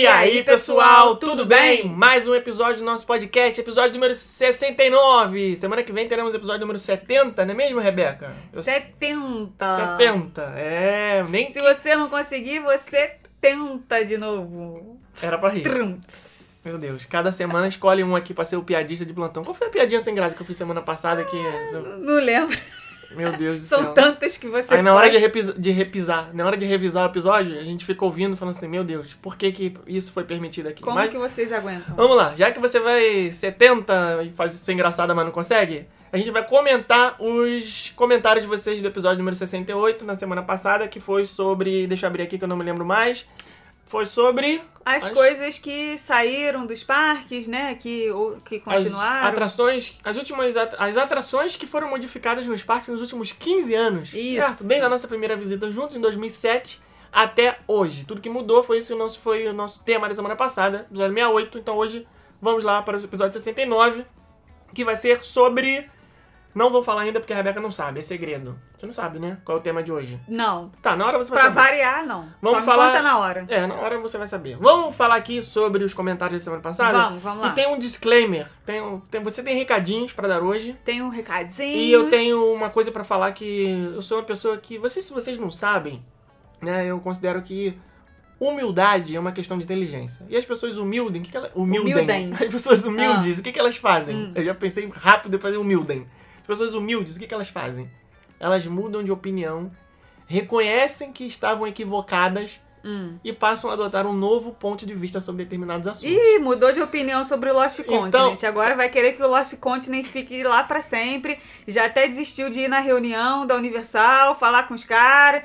E aí, pessoal, tudo bem? Mais um episódio do nosso podcast, episódio número 69. Semana que vem teremos episódio número 70, não é mesmo, Rebeca? Eu- 70. 70, é, nem Se você não conseguir, você tenta de novo. era pra rir. Trunts. Meu Deus, cada semana escolhe um aqui pra ser o piadista de plantão. Qual foi a piadinha sem graça que eu fiz semana passada aqui? Não lembro. Meu Deus do São céu. tantas que você Aí na hora de, repisa- de repisar, na hora de revisar o episódio, a gente fica ouvindo falando assim, meu Deus, por que, que isso foi permitido aqui? Como Mas- que vocês aguentam? Vamos lá, já que você vai 70 e faz ser engraçada, mas não consegue, a gente vai comentar os comentários de vocês do episódio número 68 na semana passada, que foi sobre. Deixa eu abrir aqui que eu não me lembro mais. Foi sobre. As, as- coisas que saíram dos parques, né? Que, ou- que As continuaram. atrações, as últimas at- as atrações que foram modificadas nos parques nos últimos 15 anos. Isso. Certo? Desde a nossa primeira visita juntos, em 2007, até hoje. Tudo que mudou foi isso o nosso, foi o nosso tema da semana passada, episódio 68. Então hoje vamos lá para o episódio 69, que vai ser sobre. Não vou falar ainda porque a Rebeca não sabe, é segredo. Você não sabe, né? Qual é o tema de hoje. Não. Tá, na hora você vai Pra saber. variar, não. Vamos Só falar- conta na hora. É, na hora você vai saber. Vamos falar aqui sobre os comentários da semana passada? Vamos, vamos lá. E tem um disclaimer. Tem, um- tem- você tem recadinhos pra dar hoje. Tem um recadinho. E eu tenho uma coisa pra falar que eu sou uma pessoa que, vocês se vocês não sabem, né, eu considero que humildade é uma questão de inteligência. E as pessoas humildem, o que, que elas humildem? Humildem. As pessoas humildes, Ah. o que, que elas fazem? Hum. Eu já pensei rápido depois humildem. As pessoas humildes, o que, que elas fazem? Elas mudam de opinião, reconhecem que estavam equivocadas Hum. e passam a adotar um novo ponto de vista sobre determinados assuntos. Ih, mudou de opinião sobre o Lost Então- Continent. Agora vai querer que o Lost Continent fique lá pra sempre. Já até desistiu de ir na reunião da Universal, falar com os caras.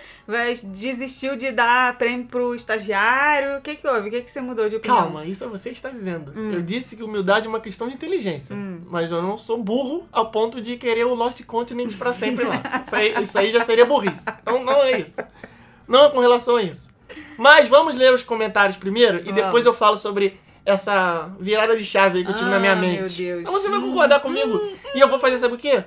Desistiu de dar prêmio pro estagiário. O que que houve? O que que você mudou de opinião? Calma, isso é você que está dizendo. Hum. Eu disse que humildade é uma questão de inteligência. Hum. Mas eu não sou burro ao ponto de querer o Lost Continent pra sempre lá. Isso aí, isso aí já seria burrice. Então não é isso. Não é com relação a isso. Mas vamos ler os comentários primeiro e depois eu falo sobre essa virada de chave aí que eu tive na minha Ah, mente. meu Deus. Então você vai concordar comigo. E eu vou fazer, sabe o quê?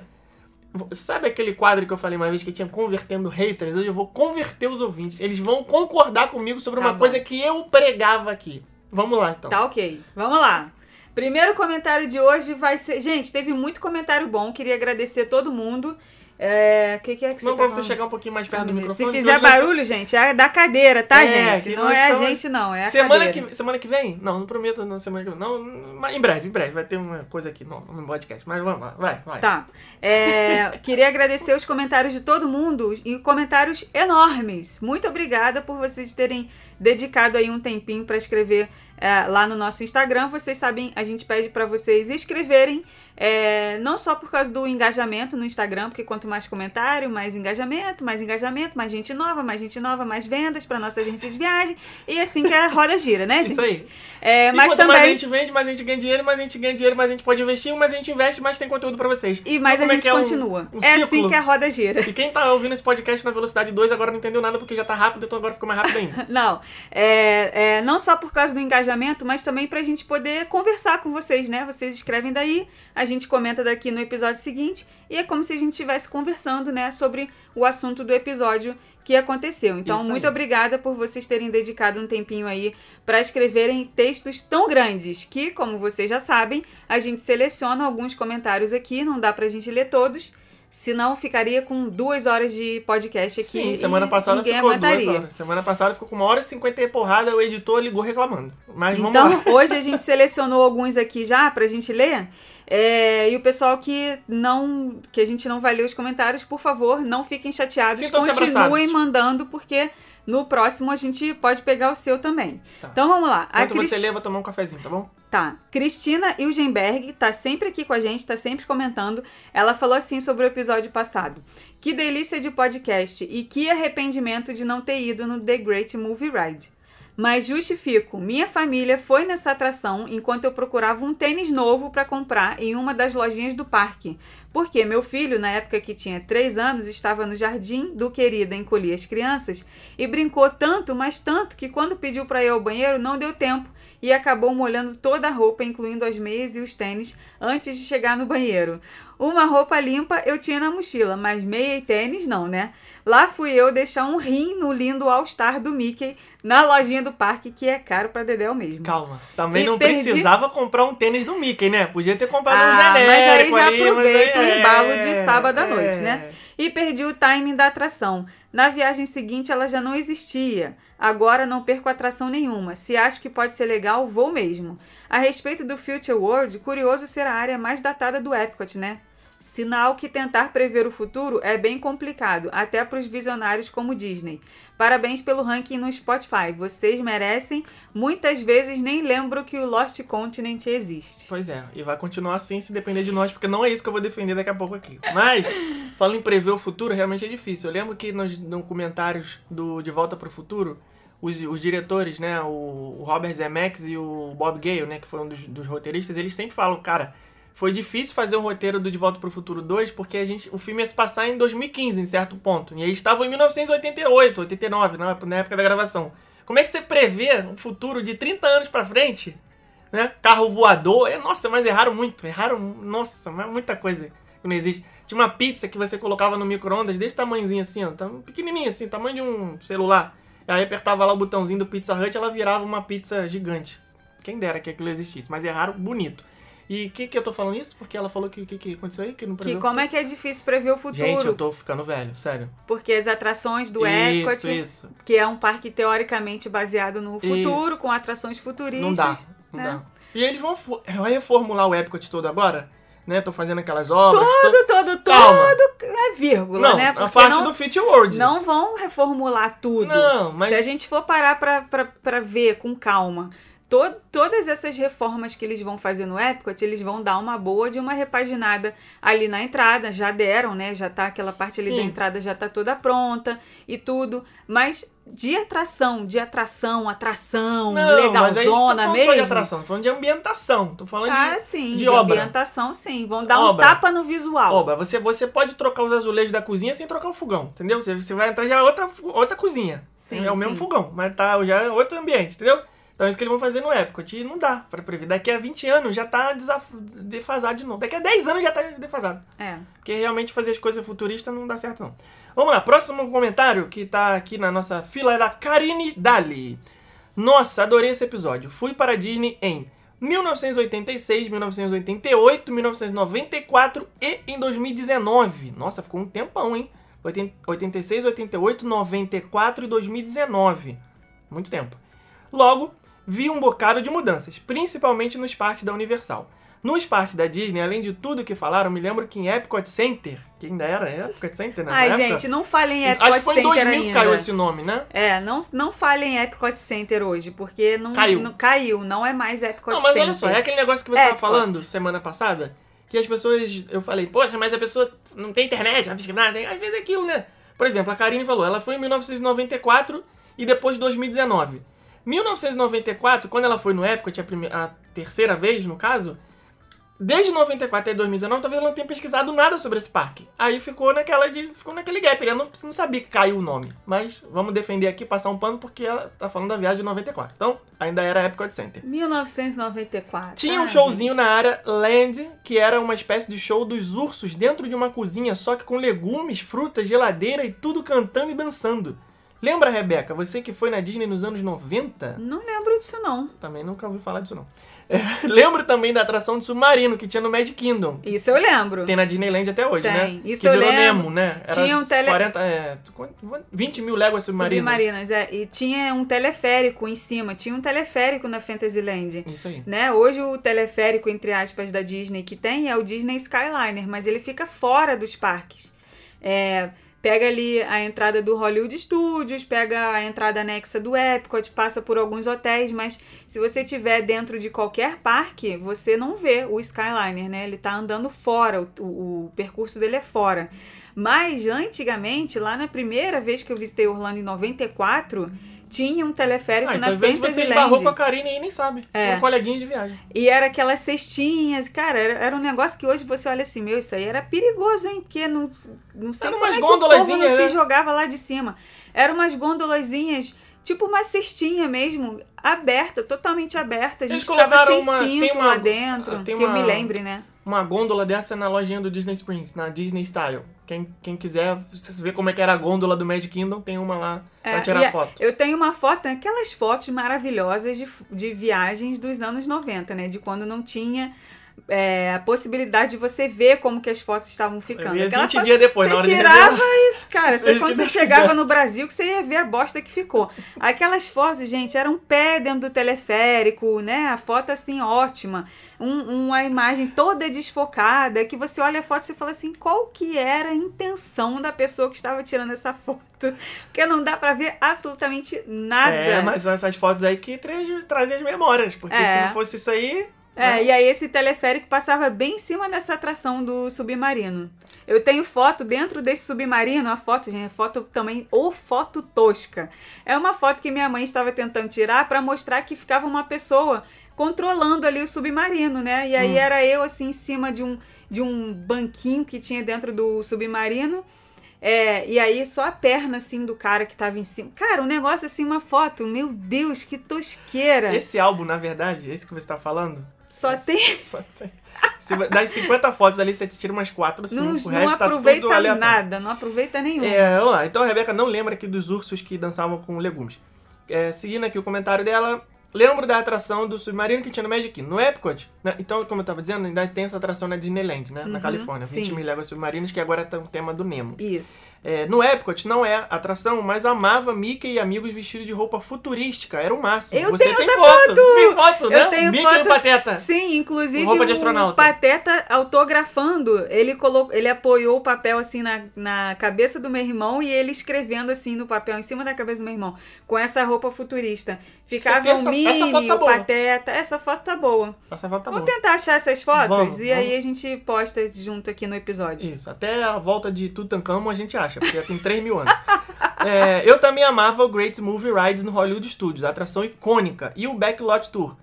Sabe aquele quadro que eu falei uma vez que tinha convertendo haters? Hoje eu vou converter os ouvintes. Eles vão concordar comigo sobre Tá uma bom. coisa que eu pregava aqui. Vamos lá, então. Tá ok. Vamos lá. Primeiro comentário de hoje vai ser. Gente, teve muito comentário bom. Queria agradecer todo mundo. É, O que, que é que você Não, tá pra você chegar um pouquinho mais perto do Se microfone. fizer hoje nós- barulho, gente, é da cadeira, tá, É, gente? Não é a estamos- gente, não. É a Semana cadeira. que, semana que vem? Não, não prometo não, semana que vem. Não, mas em breve, em breve. Vai ter uma coisa aqui no, no podcast. Mas vamos lá, vai, vai. Tá. É, queria agradecer os comentários de todo mundo e comentários enormes. Muito obrigada por vocês terem dedicado aí um tempinho para escrever é, lá no nosso Instagram. Vocês sabem, a gente pede para vocês escreverem, é, não só por causa do engajamento no Instagram, porque quanto mais comentário, mais engajamento, mais engajamento, mais gente nova, mais gente nova, mais vendas para nossa agência de viagem. E assim que a roda gira, né, gente? Isso aí. É, mas também. mais a gente vende, mais a gente ganha dinheiro, mais a gente ganha dinheiro, mais a gente pode investir, mais a gente investe, mais tem conteúdo pra vocês. E mais Então, a é gente é um- continua. um é assim ciclo? que a roda gira. E quem tá ouvindo esse podcast na velocidade 2 agora não entendeu nada porque já tá rápido, então agora ficou mais rápido ainda. Não, é, é, não só por causa do engajamento, mas também pra gente poder conversar com vocês, né? Vocês escrevem daí, a gente comenta daqui no episódio seguinte, e é como se a gente estivesse conversando, né, sobre o assunto do episódio que aconteceu. Então, muito obrigada por vocês terem dedicado um tempinho aí pra escreverem textos tão grandes que, como vocês já sabem, a gente seleciona alguns comentários aqui, não dá pra gente ler todos. Senão ficaria com duas horas de podcast aqui. Sim, semana passada ninguém ficou aguentaria. duas horas. Semana passada ficou com uma hora e cinquenta e porrada, o editor ligou reclamando. Mas vamos Então, hoje a gente selecionou alguns aqui já pra gente ler. É, e o pessoal que não. que a gente não vai ler os comentários, por favor, não fiquem chateados. Continuem abraçados. mandando, porque no próximo a gente pode pegar o seu também. Tá. Então vamos lá. Enquanto você lê, eu vou tomar um cafezinho, tá bom? Tá. Cristina Ilgenberg tá sempre aqui com a gente, tá sempre comentando. Ela falou assim sobre o episódio passado. Que delícia de podcast e que arrependimento de não ter ido no The Great Movie Ride. Mas justifico, minha família foi nessa atração enquanto eu procurava um tênis novo para comprar em uma das lojinhas do parque. Porque meu filho, na época que tinha 3 anos, estava no jardim do querido encolher as crianças e brincou tanto, mas tanto, que quando pediu para ir ao banheiro não deu tempo e acabou molhando toda a roupa, incluindo as meias e os tênis, antes de chegar no banheiro. Uma roupa limpa eu tinha na mochila, mas meia e tênis não, né? Lá fui eu deixar um rim no lindo All-Star do Mickey na lojinha do parque, que é caro pra Dedéu mesmo. Calma, também E não perdi- precisava comprar um tênis do Mickey, né? Podia ter comprado um Ah, genérico mas aí já aproveita o aí- embalo de é, sábado à é. noite, né? E perdi o timing da atração. Na viagem seguinte ela já não existia. Agora não perco atração nenhuma. Se acho que pode ser legal, vou mesmo. A respeito do Future World, curioso ser a área mais datada do Epcot, né? Sinal que tentar prever o futuro é bem complicado, até para os visionários como Disney. Parabéns pelo ranking no Spotify. Vocês merecem. Muitas vezes nem lembro que o Lost Continent existe. Pois é, e vai continuar assim se depender de nós, porque não é isso que eu vou defender daqui a pouco aqui. Mas, falando em prever o futuro, realmente é difícil. Eu lembro que nos documentários do De Volta para o Futuro, os, os diretores, né, o, o Robert Zemeckis e o Bob Gale, né, que foi um dos, dos roteiristas, eles sempre falam, cara, foi difícil fazer o roteiro do De Volta para o Futuro 2, porque a gente, o filme ia se passar em 2015, em certo ponto. E eles estavam em 1988, 89, na, época da gravação. Como é que você prevê um futuro de 30 anos pra frente né? Carro voador. É, nossa, mas erraram muito. Erraram, nossa, mas muita coisa que não existe. Tinha uma pizza que você colocava no micro-ondas desse tamanhozinho assim, ó. Tam- Pequenininho assim, tamanho de um celular. Aí apertava lá o botãozinho do Pizza Hut ela virava uma pizza gigante. Quem dera que aquilo existisse, mas erraram bonito. E o que, que eu tô falando isso? Porque ela falou que o que, que aconteceu aí? Que não Que como é que é difícil prever o futuro. Gente, eu tô ficando velho, sério. Porque as atrações do isso, Epcot, isso. que é um parque teoricamente baseado no futuro, com atrações futuristas. Não dá, não né? dá. E eles vão fo- reformular o Epcot todo agora, né? Tô fazendo aquelas obras. tô- Todo, todo, Calma. todo é vírgula, Não, né? a Porque parte não, do Fit World. não vão reformular tudo. Não, mas Se a gente for parar pra, pra, pra ver com calma, to- todas essas reformas que eles vão fazer no Epcot, eles vão dar uma boa de uma repaginada ali na entrada, já deram, né? Já tá aquela parte ali Sim. da entrada já tá toda pronta e tudo, mas de atração, de atração, atração, não, mas tá legalzona só mesmo. de atração, tô falando de ambientação, tô falando Ah, de sim, de de, obra. ambientação, sim. Vão dar Obra. um tapa no visual. obra. Você, você pode trocar os azulejos da cozinha sem trocar o fogão, entendeu? Você, você vai entrar já outra, outra cozinha. Sim, é o mesmo sim. fogão, mas tá já é outro ambiente, entendeu? Então é isso que eles vão fazer no Epcot. E não dá pra prever. Daqui a 20 anos já tá defasado de novo. Daqui a 10 anos já tá defasado. É. Porque realmente fazer as coisas futuristas não dá certo, não. Vamos lá, próximo comentário que tá aqui na nossa fila é da Karine Dali. Nossa, adorei esse episódio. Fui para a Disney em 1986, 1988, 1994 e em 2019. Nossa, ficou um tempão, hein? 80 86, 88, 94 e 2019. Muito tempo. Logo, vi um bocado de mudanças, principalmente nos parques da Universal. Nos parques da Disney, além de tudo que falaram, me lembro que em Epcot Center, que ainda era Epcot Center nessa Ai, época, gente, não falem em Epcot acho que foi em Center 2000 que ainda. caiu esse nome, né? É, não, não falem em Epcot Center hoje, porque não Caiu. não, caiu, não é mais Epcot Não, mas Center. olha só, é aquele negócio que você estava falando semana passada, que as pessoas, eu falei, poxa, mas a pessoa não tem internet, vai pesquisar, tem, às vezes é aquilo, né? Por exemplo, a Karine falou, ela foi em 1994 e depois 2019. 1994, quando ela foi no Epcot, a, prime- a terceira vez, no caso, desde 94 até 2019, talvez ela não tenha pesquisado nada sobre esse parque. Aí ficou naquela de. ficou naquele gap. Ela não, não sabia que caiu o nome. Mas vamos defender aqui, passar um pano, porque ela tá falando da viagem de 94. Então, ainda era Epcot Center. 1994. Tinha um Ah, showzinho gente. na área Land, que era uma espécie de show dos ursos dentro de uma cozinha, só que com legumes, frutas, geladeira e tudo cantando e dançando. Lembra, Rebeca, você que foi na Disney nos anos 90? Não lembro disso, não. Também nunca ouvi falar disso, não. É, lembro também da atração de submarino que tinha no Magic Kingdom. Isso eu lembro. Tem na Disneyland até hoje, Tem. né? Isso que eu lembro. Nemo, né? Era Tinha um tele- 40, é, quanto- 20 mil léguas submarinas. Submarinas, é. E tinha um teleférico em cima. Tinha um teleférico na Fantasyland. Isso aí. Né? Hoje o teleférico, entre aspas, da Disney que tem é o Disney Skyliner, mas ele fica fora dos parques. É, pega ali a entrada do Hollywood Studios, pega a entrada anexa do Epcot, passa por alguns hotéis, mas se você tiver dentro de qualquer parque, você não vê o Skyliner, né? Ele tá andando fora, o, o- o percurso dele é fora. Mas antigamente, lá na primeira vez que eu visitei Orlando em 94, tinha um teleférico Ah, na então às vezes você esbarrou com a Karine e nem sabe. É. Um coleguinha de viagem. E era aquelas cestinhas, cara, era, era um negócio que hoje você olha assim, meu, isso aí era perigoso, hein? Porque não, não sei Era como umas é que o povo não né? se jogava lá de cima. Eram umas gondolazinhas, tipo uma cestinha mesmo, aberta, totalmente aberta. A gente Eles ficava sem uma- cinto uma- lá dentro, tem que eu me uma- lembre, né? Uma gôndola dessa na lojinha do Disney Springs, na Disney Style. Quem, quem quiser ver como é que era a gôndola do Magic Kingdom, tem uma lá pra É, tirar e a- foto. Eu tenho uma foto, né, aquelas fotos maravilhosas de, de viagens dos anos 90, né? De quando não tinha é, a possibilidade de você ver como que as fotos estavam ficando. Aquela 20 foto- dias depois, Você de tirava revelar. isso, cara. Você, quando você chegava quiser. no Brasil, que você ia ver a bosta que ficou. Aquelas fotos, gente, era um pé dentro do teleférico, né? A foto assim, ótima. Um- uma imagem toda desfocada, que você olha a foto e você fala assim, qual que era a intenção da pessoa que estava tirando essa foto? Porque não dá pra ver absolutamente nada. É, mas são essas fotos aí que trazem trazem as memórias. Porque É. se não fosse isso aí. É, né? e aí esse teleférico passava bem em cima dessa atração do submarino. Eu tenho foto dentro desse submarino, a foto, gente, a foto também, ou foto tosca. É uma foto que minha mãe estava tentando tirar para mostrar que ficava uma pessoa controlando ali o submarino, né? E aí Hum. era eu assim em cima de um de um banquinho que tinha dentro do submarino. É, e aí só a perna assim do cara que tava em cima. Cara, um negócio assim, uma foto, meu Deus, que tosqueira. Esse álbum, na verdade, esse que você tá falando. Só tem Só tem- Das 50 fotos ali, você tira umas 4, 5. Não, o não resto tá tudo aproveita nada, não aproveita nenhum. É, vamos lá. Então a Rebeca não lembra aqui dos ursos que dançavam com legumes. É, seguindo aqui o comentário dela, lembro da atração do submarino que tinha no Magic Kingdom. No Epcot, né? então, como eu tava dizendo, ainda tem essa atração na Disneyland, né? na Uhum, Califórnia. 20 sim. mil léguas submarinas, que agora tá o tema do Nemo. Isso. É, no Epcot não é atração, mas amava Mickey e amigos vestidos de roupa futurística. Era o máximo. Eu Você tenho tem essa foto. foto! Você tem foto, né? Eu tenho Mickey foto- e o Pateta. Sim, inclusive roupa de o astronauta. Pateta autografando, ele colocou, ele apoiou o papel assim na, na cabeça do meu irmão e ele escrevendo assim no papel em cima da cabeça do meu irmão, com essa roupa futurista. Ficava Você pensa- o essa foto tá o boa. Pateta, essa foto tá boa. Essa foto tá Vamos boa. tentar achar essas fotos Vamos, e aí vamos. a gente posta junto aqui no episódio. Isso, até a volta de Tutankhamon a gente acha, porque já tem 3 mil anos. É, eu também amava o Great Movie Rides no Hollywood Studios, a atração icônica, e o Backlot Tour.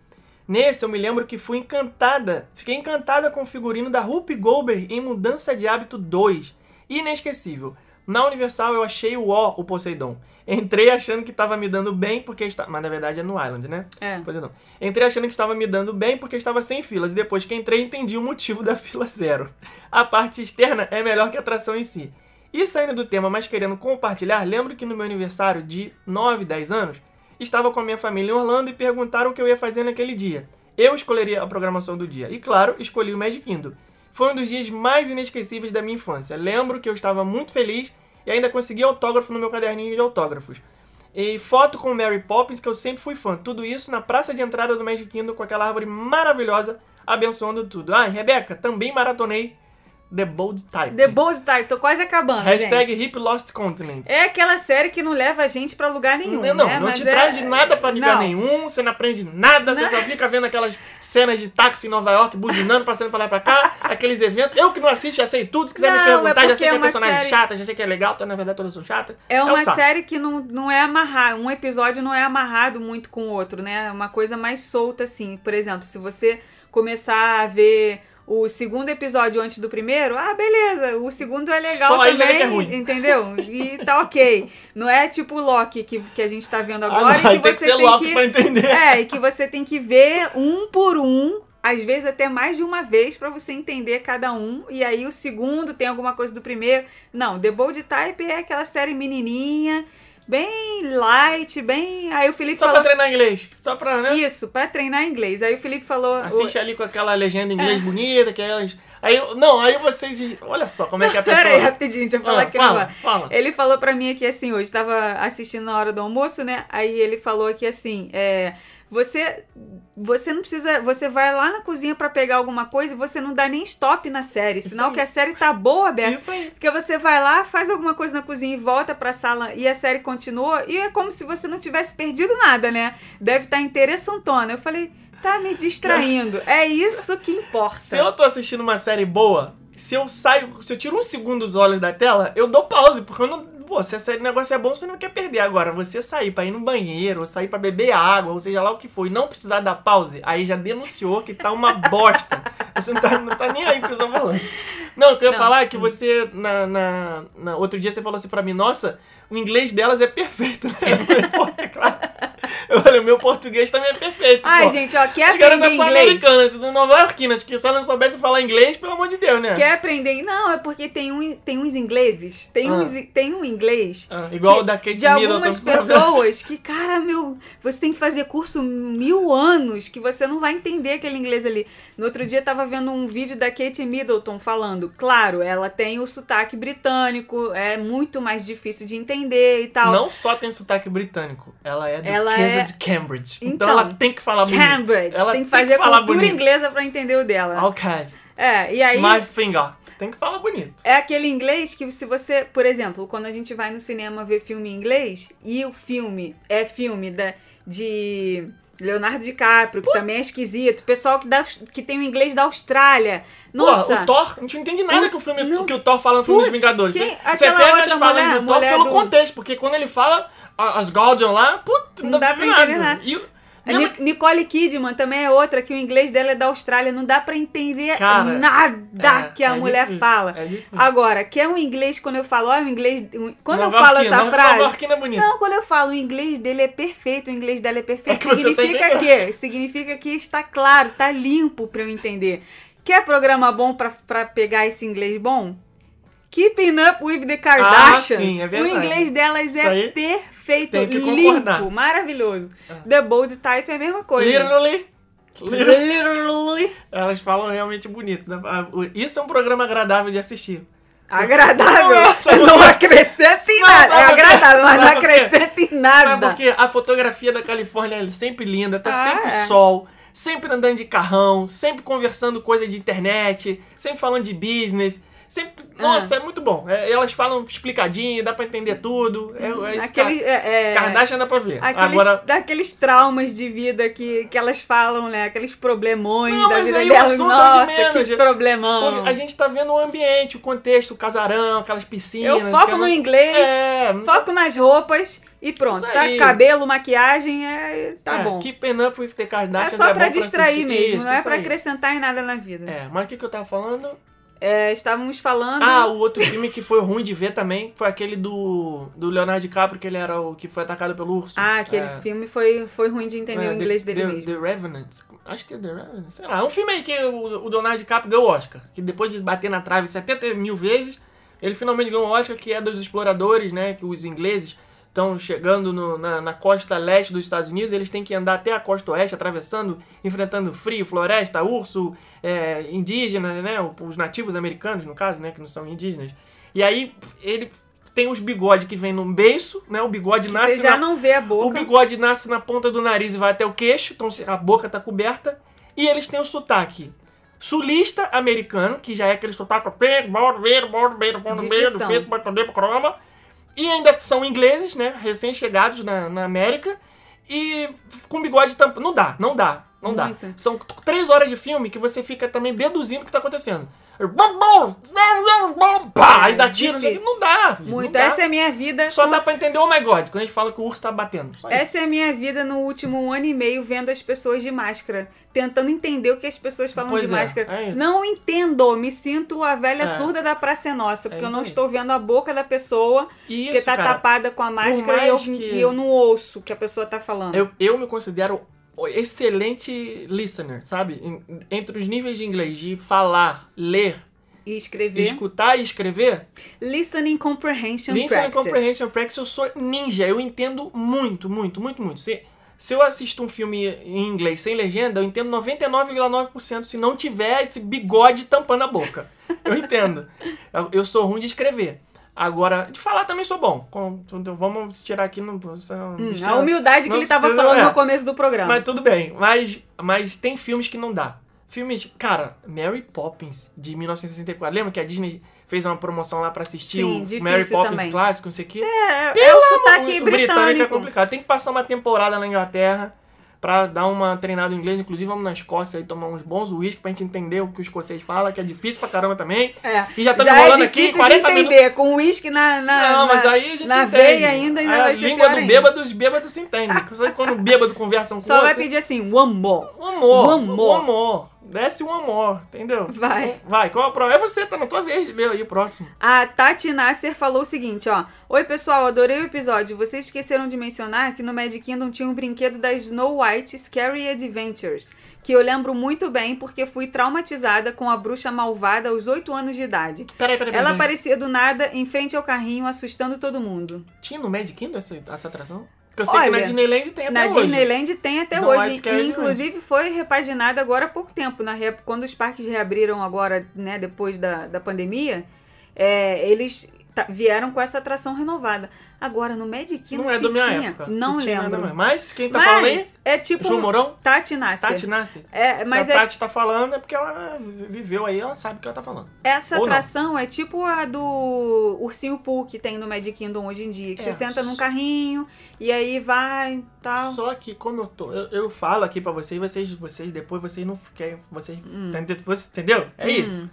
Nesse eu me lembro que fui encantada, fiquei encantada com o figurino da Whoopi Goldberg em Mudança de Hábito 2. Inesquecível. Na Universal eu achei o ó, o Poseidon. Entrei achando que estava me dando bem porque está... Mas na verdade é no Island, né? É. Poseidon. Entrei achando que estava me dando bem porque estava sem filas. E depois que entrei, entendi o motivo da fila zero. A parte externa é melhor que a atração em si. E saindo do tema, mas querendo compartilhar, lembro que no meu aniversário de 9, 10 anos, estava com a minha família em Orlando e perguntaram o que eu ia fazer naquele dia. Eu escolheria a programação do dia. E claro, escolhi o Magic Kingdom. Foi um dos dias mais inesquecíveis da minha infância. Lembro que eu estava muito feliz e ainda consegui autógrafo no meu caderninho de autógrafos. E foto com Mary Poppins, que eu sempre fui fã. Tudo isso na praça de entrada do Magic Kingdom com aquela árvore maravilhosa abençoando tudo. Ah, e Rebeca, também maratonei The Bold Type. The Bold Type, tô quase acabando, Hashtag gente. Hip Lost Continents. É aquela série que não leva a gente pra lugar nenhum, não, não, né? não te é- traz de nada pra lugar Não. nenhum, você não aprende nada, você Não. só fica vendo aquelas cenas de táxi em Nova York, buzinando, passando pra lá e pra cá, aqueles eventos. Eu que não assisto, já sei tudo, se quiser me Não, é perguntar, já porque sei que é é personagem série- chata, já sei que é legal, então na verdade todas são chatas. É um uma saco. série que não, não é amarrado, um episódio não é amarrado muito com o outro, né? É uma coisa mais solta, assim. Por exemplo, se você começar a ver o segundo episódio antes do primeiro, ah, beleza, o segundo é legal Só também, que é ruim. entendeu? E tá ok. Não é tipo o Loki que, que a gente tá vendo agora Ah, não, e que tem que você ser tem Loki que... pra entender. É, e que você tem que ver um por um, às vezes até mais de uma vez pra você entender cada um. E aí o segundo tem alguma coisa do primeiro. Não, The Bold Type é aquela série menininha, bem light, bem. Aí o Felipe Só pra falou treinar inglês. Só pra, né? isso, pra treinar inglês. Aí o Felipe falou Assiste ali com aquela legenda em É. inglês bonita, que elas. Aí, não, aí vocês. Olha só como é que a pessoa. Pera aí, rapidinho, deixa eu falar Ah, aqui fala, agora. fala. Ele falou pra mim aqui assim, hoje tava assistindo na hora do almoço, né? Aí ele falou aqui assim, é, você você não precisa, você vai lá na cozinha pra pegar alguma coisa e você não dá nem stop na série, sinal que a série tá boa, Beça. Isso aí. Porque você vai lá, faz alguma coisa na cozinha e volta pra sala e a série continua e é como se você não tivesse perdido nada, né? Deve estar interessantona. Eu falei, tá me distraindo. É isso que importa. Se eu tô assistindo uma série boa, se eu saio, se eu tiro um segundo os olhos da tela, eu dou pause, porque eu não pô, se esse negócio é bom, você não quer perder. Agora, você sair pra ir no banheiro, ou sair pra beber água, ou seja lá o que for, e não precisar dar pause, aí já denunciou que tá uma bosta. Você não tá, não tá nem aí que eu tô falando. Não, o que eu ia falar é que você, na, na, na- outro dia você falou assim pra mim, nossa, o inglês delas é perfeito, né? É claro. Eu falei, o meu português também é perfeito. Ai, pô. gente, ó, quer Eu quero aprender inglês? americanas, tudo nova iorquinas, porque se ela não soubesse falar inglês, pelo amor de Deus, né? Quer aprender? Não, é porque tem, um, tem uns ingleses. Tem, Ah. uns, tem um inglês. Ah, igual que- o da Kate de Middleton. algumas pessoas que, cara, meu, você tem que fazer curso mil anos que você não vai entender aquele inglês ali. No outro dia eu tava vendo um vídeo da Kate Middleton falando, claro, ela tem o sotaque britânico, é muito mais difícil de entender e tal. Não só tem sotaque britânico, ela é Ela duquesa é- de Cambridge. Então, Então, ela tem que falar bonito. Cambridge, Ela tem que fazer falar cultura bonito. inglesa pra entender o dela. Ok. É, e aí My finger. Tem que falar bonito. é aquele inglês que se você, por exemplo, quando a gente vai no cinema ver filme em inglês e o filme é filme da, de Leonardo DiCaprio, que também é esquisito, pessoal que, dá, que tem o inglês da Austrália. Nossa, Porra, o Thor, a gente não entende nada que o filme Não. que o Thor fala no filme dos Putz, Vingadores. quem- Você, outra as falas do Thor pelo do- contexto, porque quando ele fala as Guardian lá, puta, Não dá pra entender nada. E, o- A mesmo- Ni- Nicole Kidman também é outra que o inglês dela é da Austrália, não dá pra entender Cara, nada é, que a é mulher difícil, fala. é. Agora, que é um inglês quando eu falo, ó, o inglês, quando eu Nova falo Yorkina, essa Nova frase, é. Não, quando eu falo o inglês dele é perfeito, o inglês dela é perfeito, É tá significa entendendo. que significa que está claro, tá limpo pra eu entender. Quer programa bom pra, pra pegar esse inglês bom? Keeping Up with the Kardashians. sim, é o inglês delas é aí perfeito, tem que limpo, concordar. maravilhoso. The Bold Type é a mesma coisa. Literally. literally. Elas falam realmente bonito. né? Ah, Isso é um programa agradável de assistir. Agradável. Nossa, não acrescenta em nada. É sabe agradável, mas não Sabe acrescenta em Sabe nada. por quê? A fotografia da Califórnia é sempre linda, tá Ah, sempre é. sol, sempre andando de carrão, sempre conversando coisa de internet, sempre falando de business. Sempre. Ah. Nossa, é muito bom. É, elas falam explicadinho, dá pra entender tudo. É, é isso Aquele, que é, é, Kardashian dá pra ver. aqueles, Agora. daqueles traumas de vida que, que elas falam, né? Aqueles problemões Não, da mas vida delas. assunto é de Nossa, que problemão. A gente tá vendo o ambiente, o contexto, o casarão, aquelas piscinas. Eu foco aquela- no inglês, É, foco nas roupas e pronto. Tá? Cabelo, maquiagem, é, tá é, bom. Keeping up with the É só pra bom distrair assistir. mesmo, Isso, não é pra acrescentar em nada na vida. É, mas o que, que eu tava falando? É, estávamos falando. Ah, o outro filme que foi ruim de ver também foi aquele do, do Leonardo DiCaprio, que ele era o que foi atacado pelo urso. Ah, aquele É, filme foi, foi ruim de entender é, o inglês The, dele The, mesmo. The Revenant. Acho que é The Revenant. Sei lá. É um filme aí que o, o Leonardo DiCaprio ganhou o Oscar. Que depois de bater na trave 70 mil vezes, ele finalmente ganhou o Oscar, que é dos exploradores, né? Que os ingleses estão chegando no- na, na costa leste dos Estados Unidos, eles têm que andar até a costa oeste, atravessando, enfrentando frio, floresta, urso, é, indígena, né? Os nativos americanos, no caso, né? Que não são indígenas. E aí ele tem os bigodes que vem no beiço, né? O bigode nasce Você já na, não vê a o boca. bigode nasce na ponta do nariz e vai até o queixo, então a boca tá coberta. E eles têm o sotaque sulista americano, que já é aquele sotaque Difícil. croma. E ainda são ingleses, né? Recém-chegados na, na América. E com bigode tampa. Não dá, não dá, não Muito. dá. São três horas de filme que você fica também deduzindo o que tá acontecendo. Pá, aí dá tiro, difícil. não dá. filho, Muito. não dá. Essa é a minha vida. Só dá pra entender oh my god, quando a gente fala que o urso tá batendo. Só isso. Essa é a minha vida no último ano e meio vendo as pessoas de máscara, tentando entender o que as pessoas falam Pois de é, máscara. é isso. não entendo, me sinto a velha É. surda da Praça é Nossa, porque eu isso não aí. estou vendo a boca da pessoa, Isso, porque tá cara. tapada com a máscara e eu, que- e eu não ouço o que a pessoa tá falando. Eu, eu me considero excelente listener, sabe? En- Entre os níveis de inglês, de falar, ler, E escrever. escutar e escrever, Listening Comprehension listening Practice. comprehension practice, eu sou ninja. Eu entendo muito, muito, muito, muito. Se, se eu assisto um filme em inglês sem legenda, eu entendo 99,9% se não tiver esse bigode tampando a boca. Eu entendo. Eu, eu sou ruim de escrever. Agora, de falar também sou bom. Vamos tirar aqui no. Hum, a humildade que ele estava falando é. no começo do programa. Mas tudo bem. Mas, mas tem filmes que não dá. Filmes. Cara, Mary Poppins, de 1964. Lembra que a Disney fez uma promoção lá pra assistir Sim, o Mary Poppins também. clássico, não sei o quê? é, é Pelo o sotaque amor- o britânico. é complicado. Tem que passar uma temporada na Inglaterra pra dar uma treinada em inglês. Inclusive, vamos na Escócia aí tomar uns bons uísques pra gente entender o que o escocês fala, que é difícil pra caramba também. É. E já tá Já enrolando é aqui difícil 40 de entender, com uísque na, na, Não, na, mas aí a gente na entende. veia ainda, ainda a vai ser língua do ainda. bêbado, os bêbados se entendem. Sabe quando o bêbado conversa um com Só vai outro? pedir assim, one more. Amor. Um amor. Um amor. Desce um amor, entendeu? Vai. Vai, qual a prova? É você, tá na tua vez de ler aí o próximo. A Tati Nasser falou o seguinte, ó. Oi, pessoal, adorei o episódio. Vocês esqueceram de mencionar que no Magic Kingdom tinha um brinquedo da Snow White Scary Adventures, que eu lembro muito bem porque fui traumatizada com a bruxa malvada aos 8 anos de idade. Peraí, peraí, peraí. Ela aparecia do nada em frente ao carrinho, assustando todo mundo. Tinha no Magic Kingdom essa, essa atração? Porque eu sei que Olha, na Disneyland tem até Na hoje. Disneyland tem até hoje. E, inclusive foi repaginada agora há pouco tempo. Na rep- Quando os parques reabriram agora, né, depois da, da pandemia, é, eles ta- vieram com essa atração renovada. Agora, no Magic Kingdom Não é da minha tinha, época. não se tinha nada lembro. Mas quem tá falando aí? Mas é tipo João Mourão? Tati Nasser. Tati Nassi. É, mas Se a é, Tati tá falando é porque ela viveu aí, ela sabe o que ela tá falando. essa ou não. atração é tipo a do Ursinho Poo que tem no Magic Kingdom hoje em dia. Que É, você senta num carrinho e aí vai e tal. Só que como eu tô. Eu, eu falo aqui pra vocês, vocês, vocês depois vocês não querem. Vocês. Você entendeu? É Hum. isso.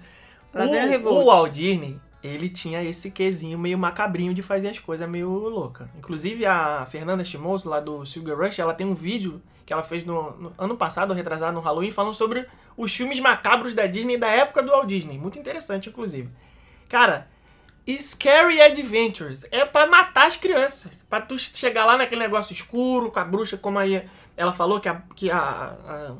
Lá o o Walt Disney, ele tinha esse quesinho meio macabrinho de fazer as coisas meio louca. Inclusive a Fernanda Chimoso, lá do Sugar Rush, ela tem um vídeo que ela fez no, no ano passado, retrasado no Halloween, falando sobre os filmes macabros da Disney da época do Walt Disney. Muito interessante, inclusive. Cara, Scary Adventures é pra matar as crianças. Pra tu chegar lá naquele negócio escuro, com a bruxa, como aí ela falou que a. Que a, a-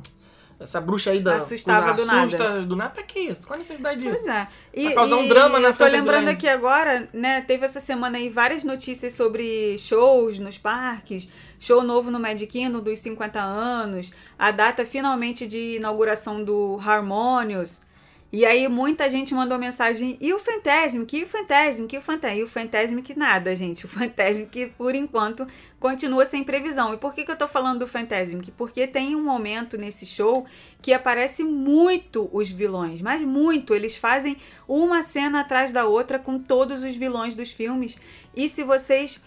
essa bruxa aí da. Assustava coisa do nada. assusta do nada. Pra que isso? Qual a necessidade disso? Pois é. E, Pra causar um e drama na tô lembrando aqui agora, né? Teve essa semana aí várias notícias sobre shows nos parques, show novo no Magic Kingdom dos 50 anos, a data finalmente de inauguração do Harmonious. E aí muita gente mandou mensagem, e o Fantasmic, e o Fantasmic, e o Fantasmic, e o Fantasmic nada, gente. O Fantasmic, por enquanto, continua sem previsão. E por que, que eu tô falando do Fantasmic? Porque tem um momento nesse show que aparece muito os vilões, mas muito. Eles fazem uma cena atrás da outra com todos os vilões dos filmes. E se vocês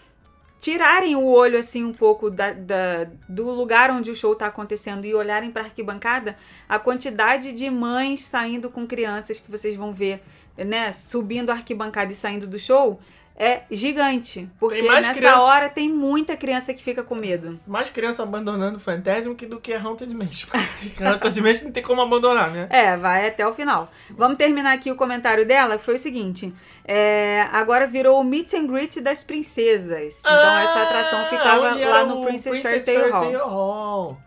tirarem o olho assim um pouco da, da- do lugar onde o show está acontecendo e olharem para a arquibancada, a quantidade de mães saindo com crianças que vocês vão ver, né, subindo a arquibancada e saindo do show é gigante, porque nessa criança- hora tem muita criança que fica com medo. Mais criança abandonando o Fantasmic do que a Haunted Mansion. Haunted Mansion não tem como abandonar, né? É, vai até o final. Vamos terminar aqui o comentário dela, que foi o seguinte: é, agora virou o meet and greet das princesas. Então essa atração ficava Ah, lá no o Princess Fairy Tale Hall. Hall.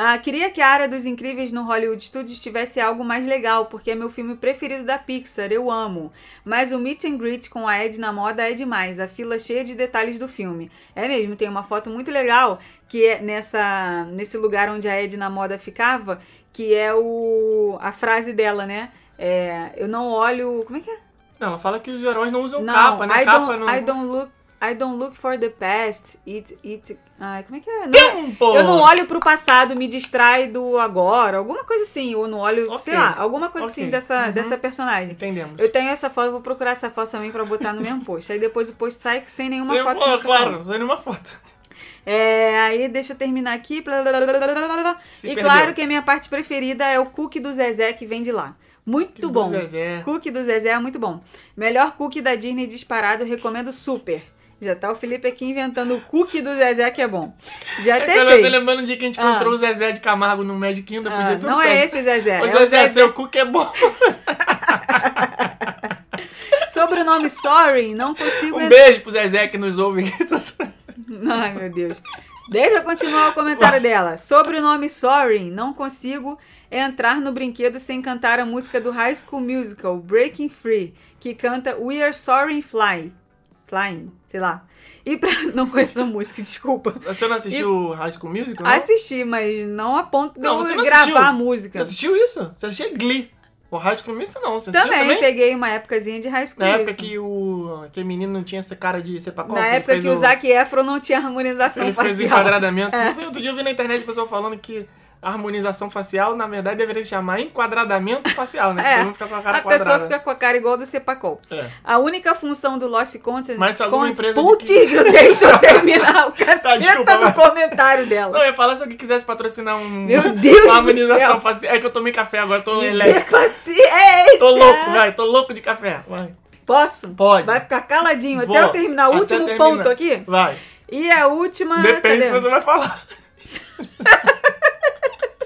Ah, queria que a área dos incríveis no Hollywood Studios tivesse algo mais legal, porque é meu filme preferido da Pixar, eu amo. Mas o meet and greet com a Ed na moda é demais, a fila cheia de detalhes do filme. É mesmo, tem uma foto muito legal que é nessa nesse lugar onde a Ed na moda ficava, que é o a frase dela, né? É, eu não olho, como é que é? Não, ela fala que os heróis não usam Não, capa, né? I capa don't, não. I don't look I don't look for the past. It it Ai, como é que é? Não, Tempo! eu não olho pro passado, me distrai do agora, alguma coisa assim, ou não olho, Ok. sei lá, alguma coisa Ok. assim dessa, Uhum. dessa personagem. Entendemos. Eu tenho essa foto, vou procurar essa foto também pra botar no mesmo post. Aí depois o post sai sem nenhuma Sem foto. claro, sem nenhuma foto. É, aí deixa eu terminar aqui. blá, blá, blá, E perdeu. claro que a minha parte preferida é o cookie do Zezé que vem de lá. Muito do bom. Zezé. Cookie do Zezé é muito bom. Melhor cookie da Disney disparado, recomendo super. Já tá o Felipe aqui inventando o cookie do Zezé que é bom. Já até eu sei. tô lembrando um dia que a gente Ah. encontrou o Zezé de Camargo no Magic Kingdom. Ah, podia não é esse Zezé. Ô, é o Zezé, Zezé. seu cookie é bom. Sobre o nome Sorry, não consigo. Um beijo pro Zezé que nos ouve. Ai, meu Deus. Deixa eu continuar o comentário dela. Sobre o nome Sorry, não consigo entrar no brinquedo sem cantar a música do High School Musical, Breaking Free, que canta We Are Sorry Fly. Flying, sei lá. E pra. Não conheço a música, desculpa. Você não assistiu High School Musical? não? Assisti, mas não a ponto de Não, eu não gravar assistiu. a música. Você assistiu isso? Você assistiu Glee. O High School Musical não. Você assistiu Também, também? peguei uma épocazinha de High School Na época que o aquele menino não tinha essa cara de ser Na época que o Zac Efron não tinha harmonização Ele fez facial. enquadramento. É. Não sei, outro dia eu vi na internet o pessoal falando que harmonização facial, na verdade deveria se chamar enquadradamento facial, né? É, fica com a cara a quadrada. pessoa fica com a cara igual do Cepacol. É. A única função do Lost Content... Mas se alguma Content- empresa Putz, que- deixa eu terminar o caceta desculpa, do vai. comentário dela. Não, eu ia falar se alguém quisesse patrocinar um, Meu Deus uma harmonização céu. facial. É que eu tomei café agora, tô elétrico. Paciência! Tô louco, vai, tô louco de café. Vai. Posso? Pode. Vai ficar caladinho Vou. até eu terminar o último terminar. ponto aqui. Vai. E a última... Depende do que você vai falar.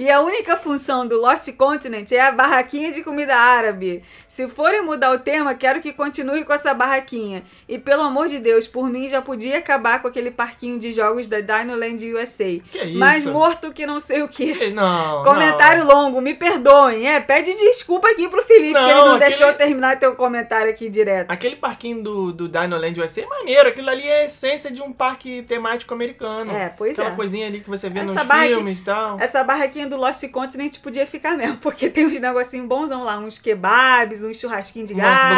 E a única função do Lost Continent é a barraquinha de comida árabe. Se forem mudar o tema, quero que continue com essa barraquinha. E pelo amor de Deus, por mim já podia acabar com aquele parquinho de jogos da Dinoland USA. Que isso? Mais morto que não sei o que. Não. Comentário não. longo, me perdoem. É, pede desculpa aqui pro Felipe, que ele Não, não aquele- deixou terminar teu comentário aqui direto. Aquele parquinho do, do Dinoland USA é maneiro. Aquilo ali é a essência de um parque temático americano. É, pois Aquela é. coisinha ali que você vê Essa nos filmes e tal. Essa barraquinha do Lost Continent podia ficar mesmo, porque tem uns negocinhos bonzão lá, uns kebabs, uns churrasquinhos de gato.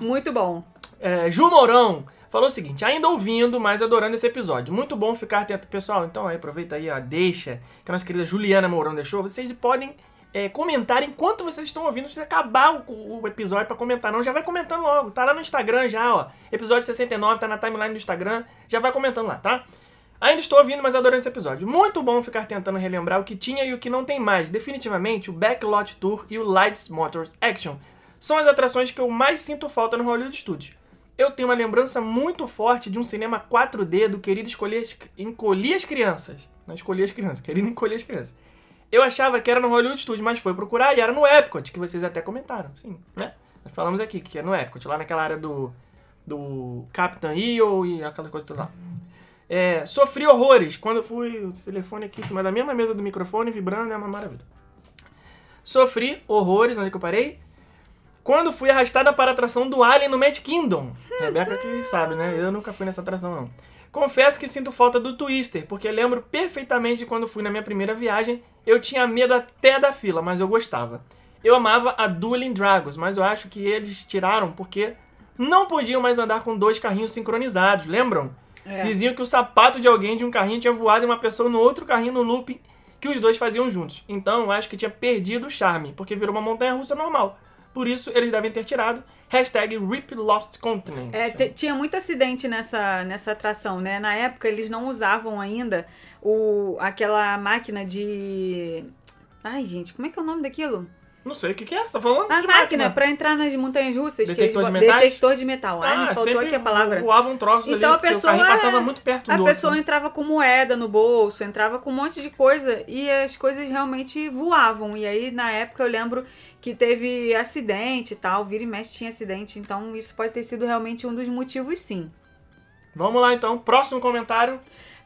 Muito bom. É, Ju Mourão falou o seguinte: ainda ouvindo, mas adorando esse episódio. Muito bom ficar atento. Pessoal, então aí, aproveita aí a deixa que a nossa querida Juliana Mourão deixou. Vocês podem é, comentar enquanto vocês estão ouvindo. Não precisa acabar o, o episódio pra comentar, não. Já vai comentando logo. Tá lá no Instagram já, ó. Episódio 69, tá na timeline do Instagram. Já vai comentando lá, tá? Ainda estou ouvindo, mas adorando esse episódio. Muito bom ficar tentando relembrar o que tinha e o que não tem mais. Definitivamente, o Backlot Tour e o Lights Motors Action são as atrações que eu mais sinto falta no Hollywood Studios. Eu tenho uma lembrança muito forte de um cinema 4D do querido escolher as, as crianças. Não escolher as crianças, querido encolher as crianças. Eu achava que era no Hollywood Studios, mas foi procurar e era no Epcot, que vocês até comentaram, sim, né? Nós falamos aqui que é no Epcot, lá naquela área do, do Captain EO e aquela coisa toda lá. É, sofri horrores quando fui o telefone aqui em cima da mesma mesa do microfone vibrando, é uma maravilha. Sofri horrores, onde que eu parei? Quando fui arrastada para a atração do Alien no Mad Kingdom. Rebeca que sabe, né? Eu nunca fui nessa atração, não. Confesso que sinto falta do Twister, porque lembro perfeitamente de quando fui na minha primeira viagem. Eu tinha medo até da fila, mas eu gostava. Eu amava a Dueling Dragons, mas eu acho que eles tiraram porque não podiam mais andar com dois carrinhos sincronizados, lembram? É. Diziam que o sapato de alguém de um carrinho tinha voado em uma pessoa no outro carrinho no looping que os dois faziam juntos. Então eu acho que tinha perdido o charme, porque virou uma montanha russa normal. Por isso eles devem ter tirado. Hashtag RIP Lost Continent. É, tinha muito acidente nessa, nessa atração, né? Na época eles não usavam ainda o, aquela máquina de. Ai, gente, como é que é o nome daquilo? Não sei o que, que é, você tá falando? A que máquina, pra entrar nas montanhas russas. que Detector eles- de metais? Detector de metal. Ai, Ah, me faltou aqui a palavra. voava um troço Então ali, a pessoa o carrinho é- passava muito perto A do pessoa outro. né? entrava com moeda no bolso, entrava com um monte de coisa e as coisas realmente voavam. E aí, na época, eu lembro que teve acidente e tal, vira e mexe tinha acidente, então isso pode ter sido realmente um dos motivos, sim. Vamos lá então, próximo comentário.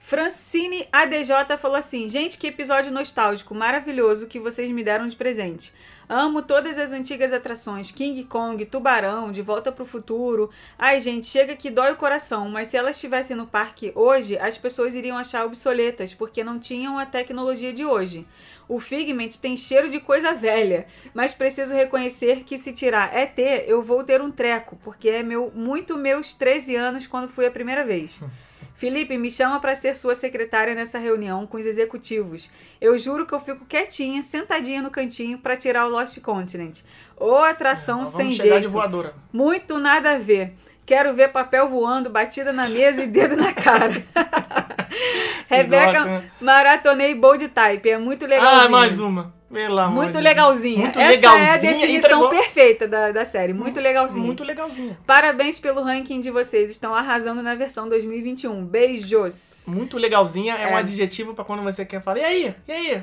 Francine ADJ falou assim: Gente, que episódio nostálgico, maravilhoso que vocês me deram de presente. Amo todas as antigas atrações, King Kong, Tubarão, De Volta pro Futuro. Ai, gente, chega que dói o coração, mas se elas estivessem no parque hoje, as pessoas iriam achar obsoletas, porque não tinham a tecnologia de hoje. O Figment tem cheiro de coisa velha, mas preciso reconhecer que se tirar ET, eu vou ter um treco, porque é meu muito meus 13 anos quando fui a primeira vez. Felipe, me chama para ser sua secretária nessa reunião com os executivos. Eu juro que eu fico quietinha, sentadinha no cantinho para tirar o Lost Continent. Ô atração Nós sem jeito. voadora. Muito nada a ver. Quero ver papel voando, batida na mesa e dedo na cara. Rebeca, né? maratonei Bold Type. É muito legalzinho. Ah, mais uma. Pelo Muito de legalzinha. Muito Essa legalzinha. é a definição entregou. perfeita da, da série. Muito legalzinha. Muito legalzinha. Parabéns pelo ranking de vocês. Estão arrasando na versão 2021. Beijos. Muito legalzinha é, um É. adjetivo pra quando você quer falar. E aí? E aí? É,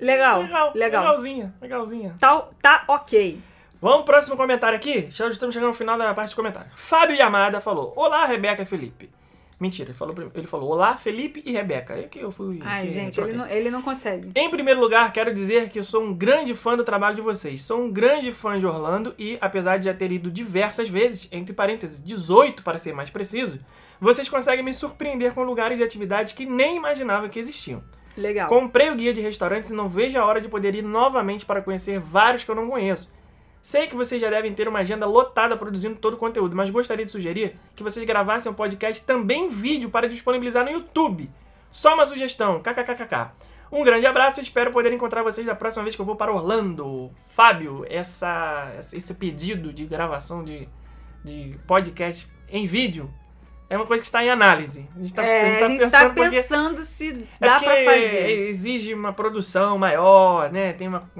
Legal. legal. Legal. Legalzinha. Legalzinha. Tá, tá ok. Vamos pro próximo comentário aqui. Já estamos chegando no final da parte de comentário. Fábio Yamada falou: Olá, Rebeca e Felipe. Mentira, ele falou, ele falou Olá, Felipe e Rebeca. Aí que eu fui. Ai, gente, ele não, ele não consegue. Em primeiro lugar, quero dizer que eu sou um grande fã do trabalho de vocês. Sou um grande fã de Orlando e, apesar de já ter ido diversas vezes, entre parênteses, 18 para ser mais preciso, vocês conseguem me surpreender com lugares e atividades que nem imaginava que existiam. Legal. Comprei o guia de restaurantes e não vejo a hora de poder ir novamente para conhecer vários que eu não conheço. Sei que vocês já devem ter uma agenda lotada produzindo todo o conteúdo, mas gostaria de sugerir que vocês gravassem um podcast também em vídeo para disponibilizar no YouTube. Só uma sugestão, kkkk. Um grande abraço, espero poder encontrar vocês da próxima vez que eu vou para Orlando. Fábio, essa, esse pedido de gravação de, de podcast em vídeo é uma coisa que está em análise. A gente está É, a gente tá pensando se é dá porque pra fazer. exige uma produção maior, né? Tem uma.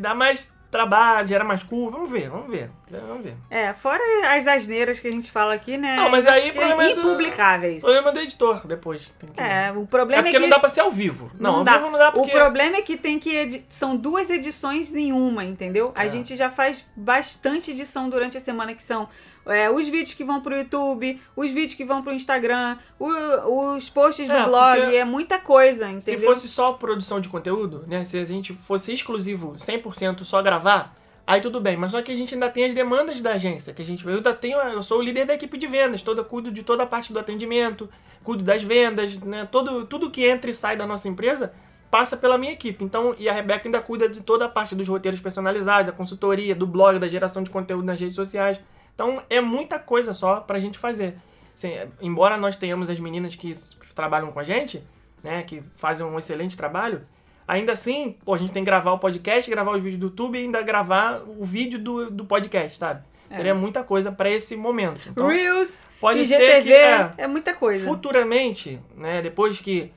dá mais trabalho, gera mais curva. Vamos ver, vamos ver. Vamos ver. É, fora as asneiras que a gente fala aqui, né? Não, mas aí o problema é do- impublicáveis. Problema do editor depois. É, o É problema é, porque que não dá pra ser ao vivo. Não, ao dá. vivo não dá O porque. problema é que tem que edi- são duas edições em uma, entendeu? A É. gente já faz bastante edição durante a semana que são é, os vídeos que vão pro YouTube, os vídeos que vão pro Instagram, o- os posts do É, blog, é muita coisa, Se entendeu? fosse só produção de conteúdo, né? Se a gente fosse exclusivo, 100% só gravar, aí tudo bem. Mas só que a gente ainda tem as demandas da agência, que a gente eu ainda tenho, eu sou o líder da equipe de vendas, toda cuido de toda a parte do atendimento, cuido das vendas, né? Todo tudo que entra e sai da nossa empresa passa pela minha equipe. Então, e a Rebeca ainda cuida de toda a parte dos roteiros personalizados, da consultoria, do blog, da geração de conteúdo nas redes sociais. Então, é muita coisa só pra gente fazer. Assim, é, embora nós tenhamos as meninas que trabalham com a gente, né, que fazem um excelente trabalho, ainda assim, pô, a gente tem que gravar o podcast, gravar os vídeos do YouTube e ainda gravar o vídeo do, do podcast, sabe? É. Seria muita coisa pra esse momento. Então, Reels, pode ser IGTV, que, é, é muita coisa. futuramente, né, depois que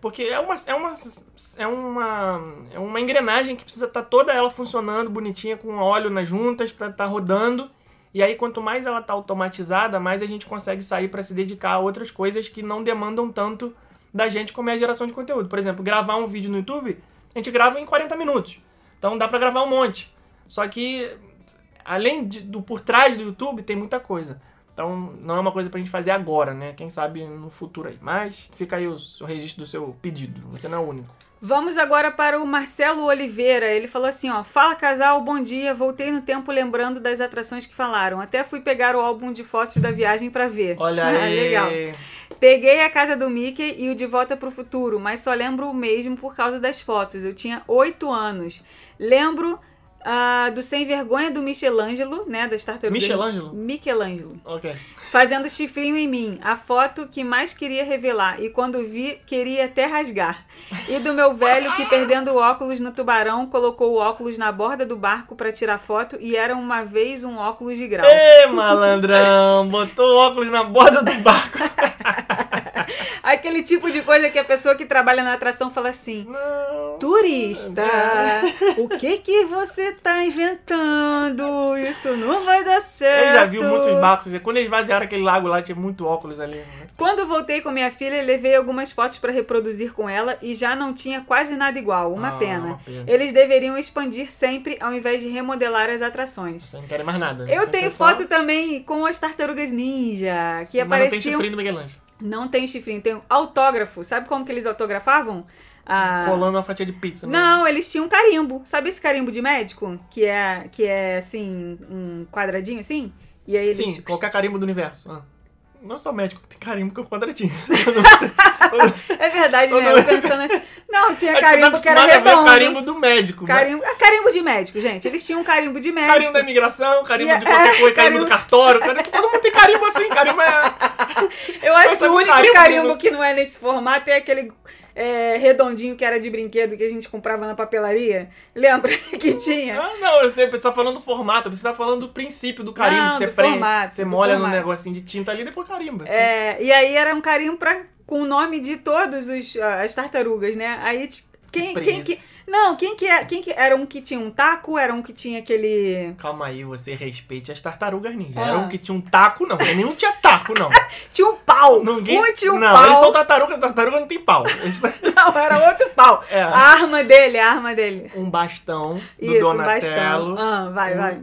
porque é uma é uma é uma é uma engrenagem que precisa estar toda ela funcionando bonitinha com óleo nas juntas para estar rodando. E aí quanto mais ela tá automatizada, mais a gente consegue sair para se dedicar a outras coisas que não demandam tanto da gente como é a geração de conteúdo. Por exemplo, gravar um vídeo no YouTube, a gente grava em 40 minutos. Então dá para gravar um monte. Só que além de- do por trás do YouTube tem muita coisa. Então não é uma coisa pra gente fazer agora, né? Quem sabe no futuro aí. Mas fica aí o, o registro do seu pedido. Você não é o único. Vamos agora para o Marcelo Oliveira. Ele falou assim, ó: "Fala casal, bom dia. Voltei no tempo lembrando das atrações que falaram. Até fui pegar o álbum de fotos da viagem pra ver. Olha Ah, aí. Legal. Peguei a casa do Mickey e o De Volta pro Futuro, mas só lembro o mesmo por causa das fotos. Eu tinha oito anos. Lembro ah, do Sem Vergonha do Michelangelo, né? Das tartarugas. Michelangelo? Michelangelo. Ok. Fazendo chifrinho em mim. A foto que mais queria revelar. E quando vi, queria até rasgar. E do meu velho que, perdendo o óculos no tubarão, colocou o óculos na borda do barco pra tirar foto. E era uma vez um óculos de grau. Ê, malandrão! Botou o óculos na borda do barco. Aquele tipo de coisa que a pessoa que trabalha na atração fala assim: Não. Turista, o que que você tá inventando? Isso não vai dar certo. Eu já vi muitos barcos. Quando eles vaziaram aquele lago lá, tinha muito óculos ali. né? Quando voltei com minha filha, levei algumas fotos pra reproduzir com ela e já não tinha quase nada igual. Uma Ah, pena. uma pena. Eles deveriam expandir sempre ao invés de remodelar as atrações. Você não quer mais nada. né? Eu Você tenho quer só- foto também com as tartarugas ninja, que Mas não tem apareciam. chifrinho do Miguel Angel. Não tem chifrinho, tem autógrafo. Sabe como que eles autografavam? Ah, Colando uma fatia de pizza. né? Não, eles tinham carimbo. Sabe esse carimbo de médico? Que é, que é assim, um quadradinho assim? E aí eles. Sim, qualquer carimbo do universo. Ah. Não é só médico que tem carimbo com quadradinho. É verdade, né? Todo- Eu pensando assim. Não, tinha É que você tá carimbo que era redondo. o carimbo do médico. né? Carimbo, ah, carimbo de médico, gente. Eles tinham um carimbo de médico. Carimbo da imigração, carimbo E- de qualquer é, coisa, carimbo carimbo- do cartório. Carimbo, todo mundo tem carimbo assim. Carimbo é. Eu acho que o o único carimbo carimbo, que não é nesse formato é aquele é, redondinho que era de brinquedo que a gente comprava na papelaria. Lembra que tinha? Ah, não, eu sei, você tá falando do formato, você tá falando do princípio do carimbo, Não, que você prende, formato, você molha formato. no negocinho de tinta ali e depois carimba. assim. É, e aí era um carimbo pra, com o nome de todas os, ah, as tartarugas, né? Aí quem, quem que. Não, quem que, é, quem que era um que tinha um taco, era um que tinha aquele. Calma aí, você respeite as tartarugas ninja. Ah. Era um que tinha um taco, não. Nenhum tinha taco, não. Tinha um pau! Ninguém... Um tinha um não, pau. eles são tartarugas, tartaruga não tem pau. Eles Não, era outro pau. É. A arma dele, a arma dele. um bastão do Isso, um Donatello. bastão. Ah, vai, vai.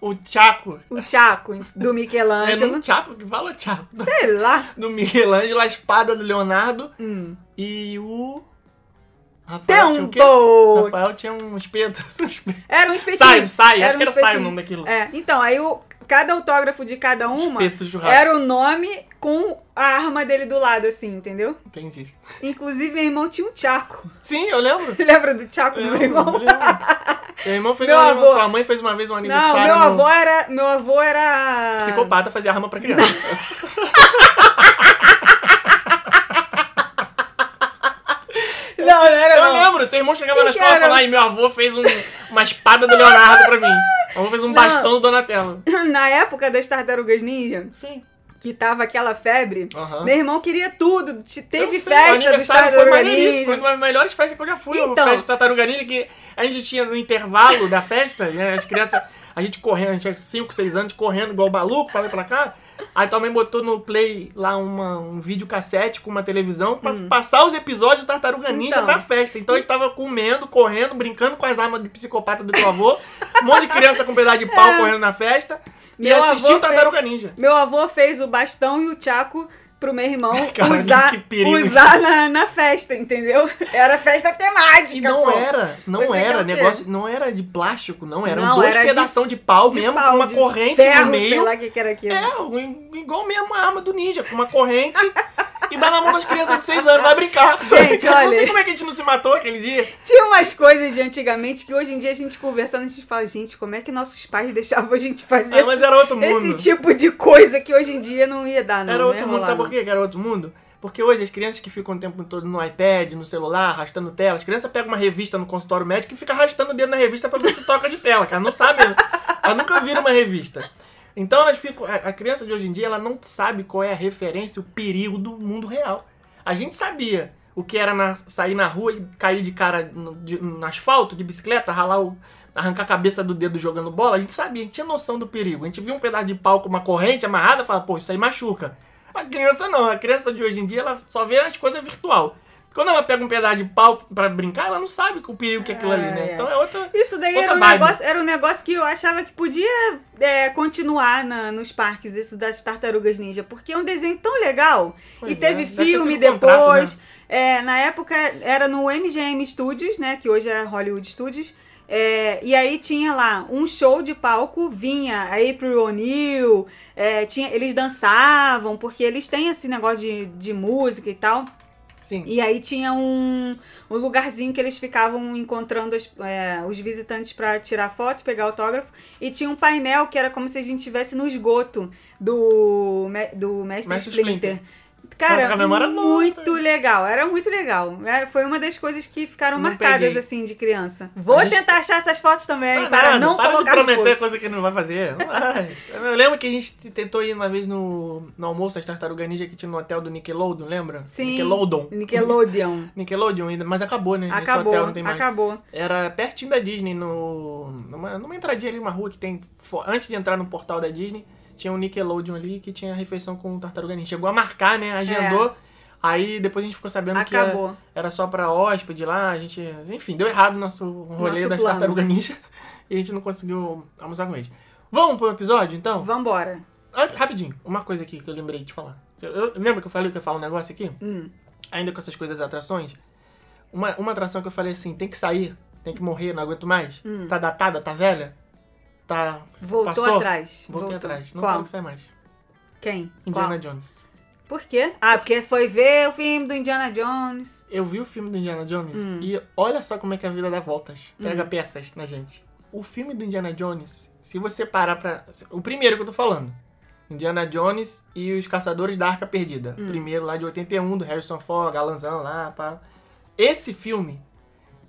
o Chaco. O Chaco do É Michelangelo. no Chaco que fala Chaco. Sei lá. Do Michelangelo, a espada do Leonardo Hum. e o. Rafael tinha o quê? Tempo! Rafael tinha um espeto. um. Era um espetinho. Sai, sai, Era acho um que era sai o nome daquilo. É, então, aí o, cada autógrafo de cada uma era o nome com a arma dele do lado, assim, entendeu? Entendi. Inclusive, meu irmão tinha um Chaco. Sim, eu lembro. Lembra do Chaco Eu do meu irmão? Meu irmão fez Meu uma, avô. tua mãe fez uma vez um Não, aniversário. meu no- avô era. Meu avô era. Psicopata fazia arma pra criança. Não, não era Eu não. lembro, teu irmão chegava Quem na escola e falava, ai, meu avô fez um- uma espada do Leonardo pra mim. Meu avô fez um Não. bastão do Donatello. Na época das tartarugas ninja, Sim. que tava aquela febre, Aham. meu irmão queria tudo. Te- Teve sei, festa dos aniversário foi tartarugas maneiríssimo, foi ninja. uma das melhores festas que eu já fui. Então. Festa de Tartaruga Ninja que a gente tinha no intervalo da festa, né, as crianças, a gente correndo, a gente tinha 5, 6 anos, correndo igual maluco pra lá e pra cá. Aí tua mãe botou no play lá uma, um vídeo cassete com uma televisão pra passar os episódios do Tartaruga Ninja Hum. Então. na festa. Então a gente tava comendo, correndo, brincando com as armas de psicopata do teu avô. Um monte de criança com um pedaço de pau correndo na festa. E É. Meu assistindo avô Tartaruga Ninja. Meu avô fez o bastão e o tchaco pro meu irmão Cara, usar, usar na, na festa, entendeu? Era festa temática, E não pô. era, não Você era negócio, não era de plástico, não, eram Não, dois era de- pedação de, pau De mesmo, pau, com uma de corrente ferro, no meio. Sei lá o que, que era aquilo. É, igual mesmo a arma do ninja, com uma corrente e dá na mão das crianças de 6 anos, vai brincar. Gente, Eu olha- Não sei como é que a gente não se matou aquele dia. Tinha umas coisas de antigamente que hoje em dia a gente conversando, a gente fala, gente, como é que nossos pais deixavam a gente fazer Ah, mas era outro mundo. esse tipo de coisa que hoje em dia não ia dar, não. Era não outro mundo, rolar, sabe por quê que era outro mundo? Porque hoje as crianças que ficam o tempo todo no iPad, no celular, arrastando tela, as crianças pegam uma revista no consultório médico e ficam arrastando o dedo na revista pra ver se toca de tela, que elas não sabem, elas nunca viram uma revista. Então elas ficam. A criança de hoje em dia ela não sabe qual é a referência, o perigo do mundo real. A gente sabia o que era na- sair na rua e cair de cara no, de- no asfalto, de bicicleta, ralar o. arrancar a cabeça do dedo jogando bola, a gente sabia, a gente tinha noção do perigo. A gente via um pedaço de pau com uma corrente amarrada e falava, pô, isso aí machuca. A criança não, a criança de hoje em dia ela só vê as coisas virtual. Quando ela pega um pedaço de pau pra brincar, ela não sabe o perigo que é aquilo ali, né? É. Então é outra. Isso daí Outra era um, vibe. negócio, era um negócio que eu achava que podia é, continuar na- nos parques, isso das tartarugas ninja, porque é um desenho tão legal. Pois e teve é, ter filme sido contrato, depois. né? É, na época era no MGM Studios, né? Que hoje é Hollywood Studios. É, e aí tinha lá um show de palco, vinha a April O'Neil, é, tinha, eles dançavam, porque eles têm esse negócio de, de música e tal. Sim. E aí tinha um, um lugarzinho que eles ficavam encontrando as- é, os visitantes pra tirar foto, pegar autógrafo. E tinha um painel que era como se a gente estivesse no esgoto do, do Mestre, Mestre Splinter. Splinter. Cara, muito legal. Era muito legal. É, foi uma das coisas que ficaram Não marcadas, peguei. assim, de criança. Vou gente- tentar achar essas fotos também, Não, para nada, não para de colocar no prometer coisa que não vai fazer. Não. Eu lembro que a gente tentou ir uma vez no, no almoço das Tartaruga Ninja que tinha no hotel do Nickelodeon, lembra? Sim. Nickelodeon. Nickelodeon. Nickelodeon, ainda, mas acabou, né? Esse Acabou, hotel não tem mais. acabou. Era pertinho da Disney, no, numa, numa entradinha ali, uma rua que tem. Antes de entrar no portal da Disney, tinha um Nickelodeon ali que tinha refeição com Tartaruga Ninja. Chegou a marcar, né? Agendou. Aí depois a gente ficou sabendo que É. Acabou. era, era só pra hóspede lá. A gente. Enfim, deu errado o nosso rolê Nosso das plano. Tartaruga Ninja. E a gente não conseguiu almoçar com eles. Vamos pro episódio, então? Vambora. Ah, Rapidinho, uma coisa aqui que eu lembrei de falar. Eu, lembra que eu falei que eu ia falar um negócio aqui? Hum. ainda com essas coisas atrações, uma, uma atração que eu falei assim, tem que sair, tem que morrer, não aguento mais. Hum. Tá datada, tá velha? Tá. Voltou passou? atrás. Voltei Voltou. atrás. Não Qual? quero que saia mais. Quem? Indiana Qual? Jones. Por quê? Ah, porque foi ver o filme do Indiana Jones. Eu vi o filme do Indiana Jones Hum. e olha só como é que a vida dá voltas. Pega peças na gente. O filme do Indiana Jones, se você parar pra. O primeiro que eu tô falando. Indiana Jones e os Caçadores da Arca Perdida. Hum. Primeiro lá de 81, do Harrison Ford, Galanzão lá, pá. Esse filme,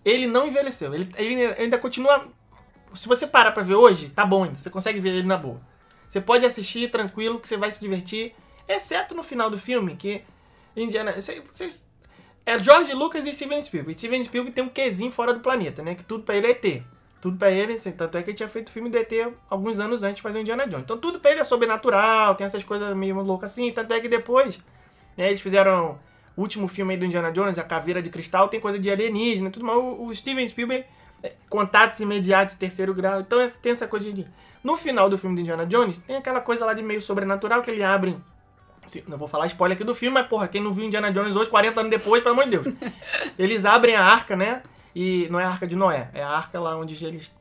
ele não envelheceu. Ele, ele ainda continua. Se você parar pra ver hoje, tá bom ainda. Você consegue ver ele na boa. Você pode assistir tranquilo, que você vai se divertir. Exceto no final do filme, que Indiana. cê- Vocês. É George Lucas e Steven Spielberg. Steven Spielberg tem um quezinho fora do planeta, né? Que tudo pra ele é ET. Tudo pra ele, assim, tanto é que ele tinha feito o filme do ET alguns anos antes de fazer o Indiana Jones. Então tudo pra ele é sobrenatural, tem essas coisas meio loucas assim. Tanto é que depois, né, eles fizeram o último filme aí do Indiana Jones, A Caveira de Cristal, tem coisa de alienígena tudo mais. O, o Steven Spielberg, contatos imediatos, terceiro grau. Então é- tem essa coisa de. No final do filme do Indiana Jones, tem aquela coisa lá de meio sobrenatural que ele abre. Não vou falar spoiler aqui do filme, mas porra, quem não viu Indiana Jones hoje, 40 anos depois, pelo amor de Deus. Eles abrem a arca, né? E não é a arca de Noé, é a arca lá onde eles,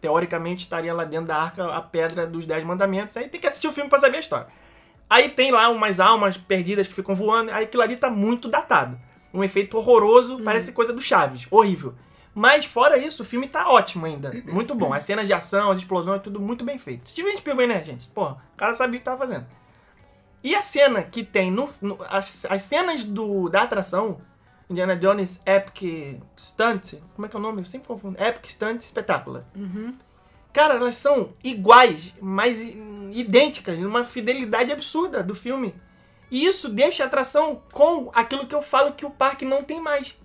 teoricamente, estaria lá dentro da arca a pedra dos Dez Mandamentos. Aí tem que assistir o filme pra saber a história. Aí tem lá umas almas perdidas que ficam voando, aí aquilo ali tá muito datado. Um efeito horroroso, parece coisa do Chaves, horrível. Mas fora isso, o filme tá ótimo ainda, muito bom. As cenas de ação, as explosões, tudo muito bem feito. Steven Spielberg, né, gente? Porra, o cara sabia o que tava fazendo. E a cena que tem no. no- as, as cenas do, da atração, Indiana Jones Epic Stunt. Como é que é o nome? Eu sempre confundo. Epic Stunt Espetacular. Cara, elas são iguais, mas idênticas, numa fidelidade absurda do filme. E isso deixa a atração com aquilo que eu falo que o parque não tem mais.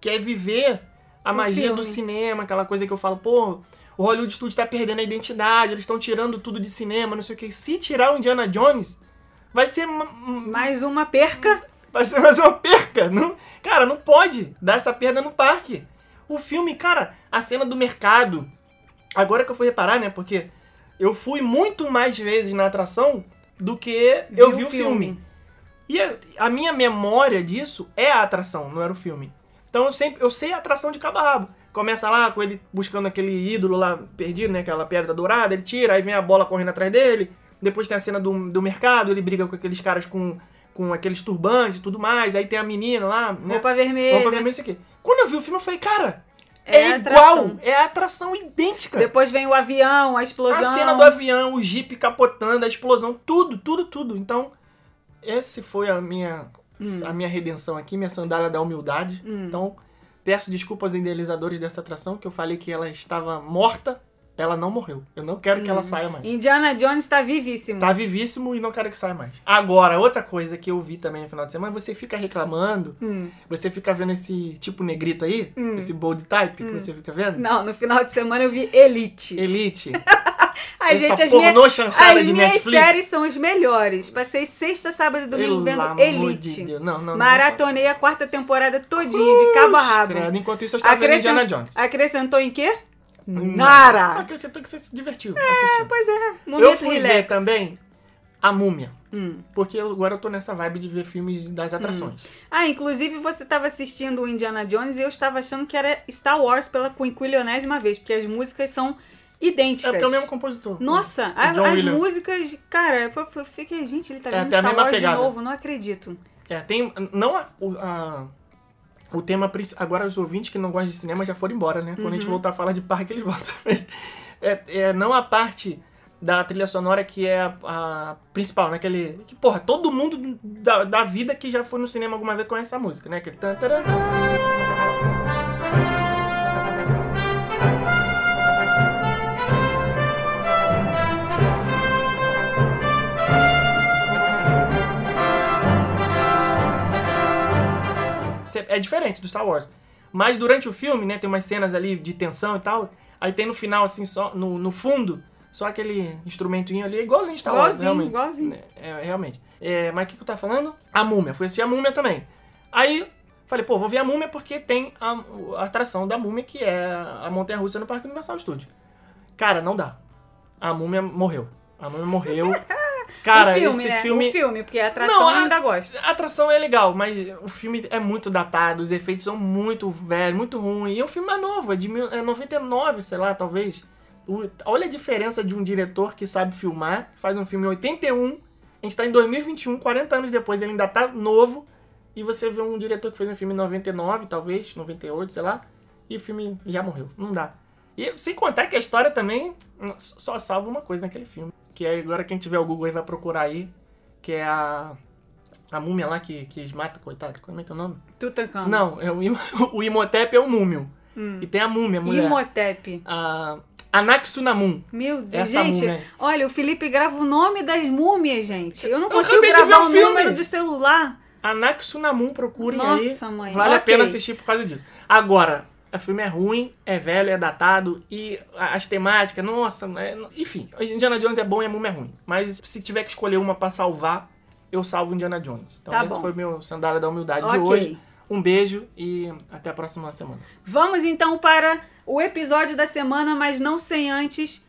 Que é viver a O magia filme. do cinema, aquela coisa que eu falo, pô, o Hollywood Studios tá perdendo a identidade, eles estão tirando tudo de cinema, não sei o que. Se tirar o Indiana Jones, vai ser ma- Mais uma perca. Vai ser mais uma perca. Não, cara, não pode dar essa perda no parque. O filme, cara, a cena do mercado. Agora que eu fui reparar, né? Porque eu fui muito mais vezes na atração do que eu vi o o filme. filme. E a, a minha memória disso é a atração, não era o filme. Então eu sempre eu sei a atração de cabo a rabo. Começa lá com ele buscando aquele ídolo lá perdido, né? Aquela pedra dourada, ele tira, aí vem a bola correndo atrás dele. Depois tem a cena do, do mercado, ele briga com aqueles caras com, com aqueles turbantes e tudo mais. Aí tem a menina lá, né? Roupa vermelha. Roupa vermelha, isso aqui. Quando eu vi o filme, eu falei, cara, É é, igual. É a atração idêntica. Depois vem o avião, a explosão. A cena do avião, o jeep capotando, a explosão, tudo, tudo, tudo. Então, esse foi a minha Hum. a minha redenção aqui, minha sandália da humildade. Então, peço desculpas aos idealizadores dessa atração, que eu falei que ela estava morta. Ela não morreu. Eu não quero que Hum. ela saia mais. Indiana Jones tá vivíssimo. Tá vivíssimo e não quero que saia mais. Agora, outra coisa que eu vi também no final de semana, você fica reclamando, Hum. você fica vendo esse tipo negrito aí, esse bold type que você fica vendo. Não, no final de semana eu vi Elite. Elite. Ai, essa gente, as, minhas, chanchada as de minhas Netflix. séries são as melhores. Passei sexta, sábado e domingo Pelo vendo Elite. de. Não, não, não. Maratonei a quarta temporada todinha, de cabo a rabo. Credo. Enquanto isso, eu estava vendo Acrescent- Indiana Jones. Acrescentou em quê? Não. Nara. Acrescentou que você se divertiu assistindo. Pois é, Eu momento fui relax. ver também A Múmia. Hum. Porque eu- agora eu tô nessa vibe de ver filmes das atrações. Ah, inclusive você estava assistindo o Indiana Jones e eu estava achando que era Star Wars pela quinquilionésima vez, porque as músicas são idênticas. É porque é o mesmo compositor. Nossa, a- as Williams. músicas, cara, eu eu fiquei, gente, ele tá É, vendo a Star Wars pegada. de novo, não acredito. É, tem. Não a, o, a- o tema. Agora os ouvintes que não gostam de cinema já foram embora, né? Quando a Uhum. gente voltar a falar de parque, eles voltam. é, é não a parte da trilha sonora que é a, a principal, né? Aquele. Que, porra, todo mundo da, da vida que já foi no cinema alguma vez conhece essa música, né? Aquele. tan, taran, tan. É diferente do Star Wars. Mas durante o filme, né, tem umas cenas ali de tensão e tal. Aí tem no final, assim, só no, no fundo, só aquele instrumentinho ali, igualzinho Star Wars, Igualzinho, realmente. igualzinho. É, é, realmente. É, mas o que, que eu tava falando? A múmia. Fui assistir a múmia também. Aí, falei, pô, vou ver a múmia porque tem a, a atração da múmia, que é a Montanha Russa no Parque Universal Studio. Cara, não dá. A múmia morreu. A múmia morreu. Cara, o filme, esse né? filme. O filme, porque a atração Não, eu a- ainda gosto. A atração é legal, mas o filme é muito datado, os efeitos são muito velhos, muito ruins. E é um filme mais novo, é de mil- é 99, sei lá, talvez. O- olha a diferença de um diretor que sabe filmar, faz um filme em 81, a gente tá em 2021, 40 anos depois, ele ainda tá novo, e você vê um diretor que fez um filme em 99, talvez, 98, sei lá, e o filme já morreu. Não dá. E sem contar que a história também só salva uma coisa naquele filme. Que é agora quem tiver o Google aí vai procurar aí. Que é a. A múmia lá que, que matam, coitado. Como é que é o nome? Tutankhamon. Não, é o, o Imhotep é o múmio. Hum. E tem a múmia, a mulher. Imhotep. A Anaxunamun. Meu Deus, Essa gente, múmia. olha, o Felipe grava o nome das múmias, gente. Eu não Eu consigo ver gravar o o número de celular. Anaxunamun, procurem aí. Nossa, mãe. Vale a Ok. pena assistir por causa disso. Agora, o filme é ruim, é velho, é datado e as temáticas, nossa, é- enfim, Indiana Jones é bom e a múmia é ruim. Mas se tiver que escolher uma pra salvar, eu salvo Indiana Jones. Então Tá esse bom. foi meu sandália da humildade Ok. de hoje. Um beijo e até a próxima semana. Vamos então para o episódio da semana, mas não sem antes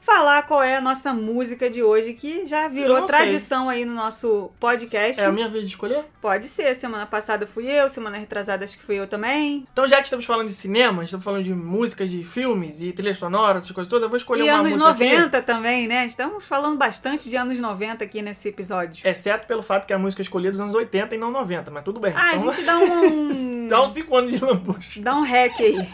falar qual é a nossa música de hoje, que já virou não sei. tradição aí no nosso podcast. É a minha vez de escolher? Pode ser, semana passada fui eu, semana retrasada acho que fui eu também. Então, já que estamos falando de cinema, estamos falando de músicas, de filmes e trilhas sonoras, essas coisas todas, eu vou escolher e uma anos música aqui. 90 também, né? Estamos falando bastante de anos 90 aqui nesse episódio. Exceto pelo fato que a música escolhida é dos anos 80 e não 90, mas tudo bem. Ah, a Então, gente dá um. dá uns 5 anos de lambuja. dá um hack aí.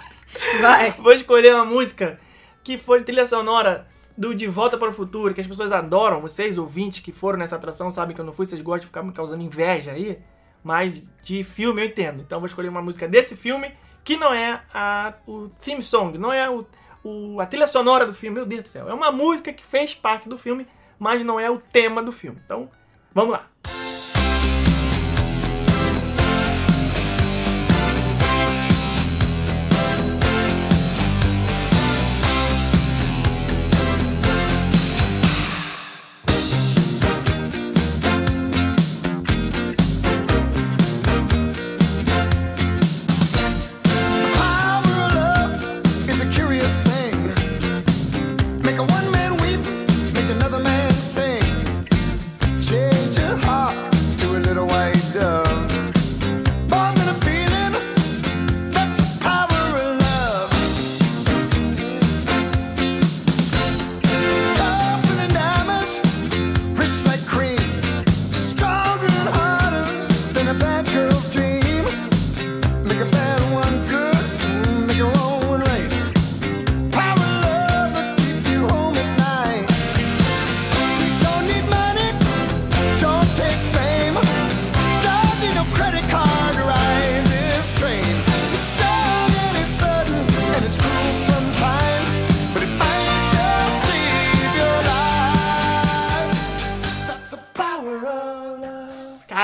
Vai. Vou escolher uma música que foi trilha sonora do De Volta para o Futuro, que as pessoas adoram. Vocês, ouvintes que foram nessa atração, sabem que eu não fui, vocês gostam de ficar me causando inveja aí. Mas de filme eu entendo. Então eu vou escolher uma música desse filme que não é a, o theme song, não é o, o, a trilha sonora do filme. Meu Deus do céu. É uma música que fez parte do filme, mas não é o tema do filme. Então, vamos lá. The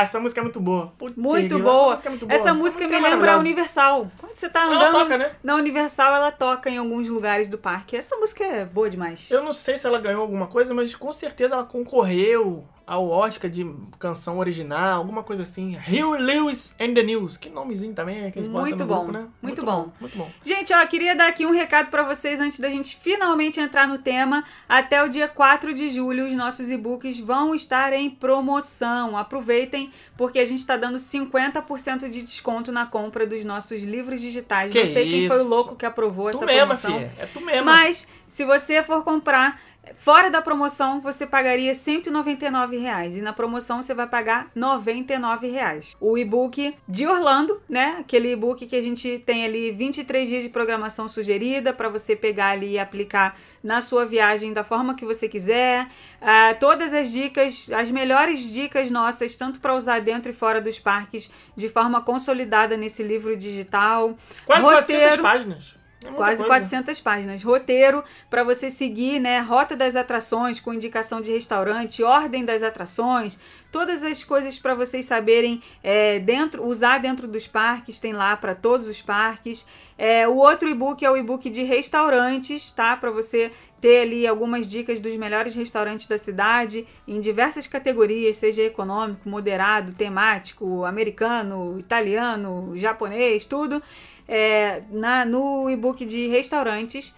Cara, essa música é muito boa. Putz, Muito boa. Essa música é muito boa. Essa música me é lembra a. Universal. Quando você tá Ela andando toca, né? na Universal, ela toca em alguns lugares do parque. Essa música é boa demais. Eu não sei se ela ganhou alguma coisa, mas com certeza ela concorreu ao Oscar de canção original, alguma coisa assim. Hugh Lewis and the News. Que nomezinho também é que eles Muito bom, grupo, né? muito bom. Muito bom. Gente, ó, queria dar aqui um recado pra vocês antes da gente finalmente entrar no tema. Até o dia 4 de julho, os nossos e-books vão estar em promoção. Aproveitem, porque a gente tá dando 50% de desconto na compra dos nossos livros digitais. Que Não sei quem foi o isso. louco que aprovou Tu essa mesma, promoção. filha. É tu mesma. Mas, se você for comprar fora da promoção, você pagaria 199 reais, e na promoção você vai pagar 99 reais. O e-book de Orlando, né? Aquele e-book que a gente tem ali 23 dias de programação sugerida para você pegar ali e aplicar na sua viagem da forma que você quiser. Ah, todas as dicas, as melhores dicas nossas, tanto para usar dentro e fora dos parques, de forma consolidada nesse livro digital. Quase Roteiro- 400 páginas. É Quase coisa. 400 páginas. Roteiro para você seguir, né? Rota das atrações com indicação de restaurante, ordem das atrações, todas as coisas para vocês saberem é, dentro, usar dentro dos parques, tem lá para todos os parques. É, o outro e-book é o e-book de restaurantes, tá? Para você ter ali algumas dicas dos melhores restaurantes da cidade em diversas categorias, seja econômico, moderado, temático, americano, italiano, japonês, tudo. É, na, no e-book de restaurantes.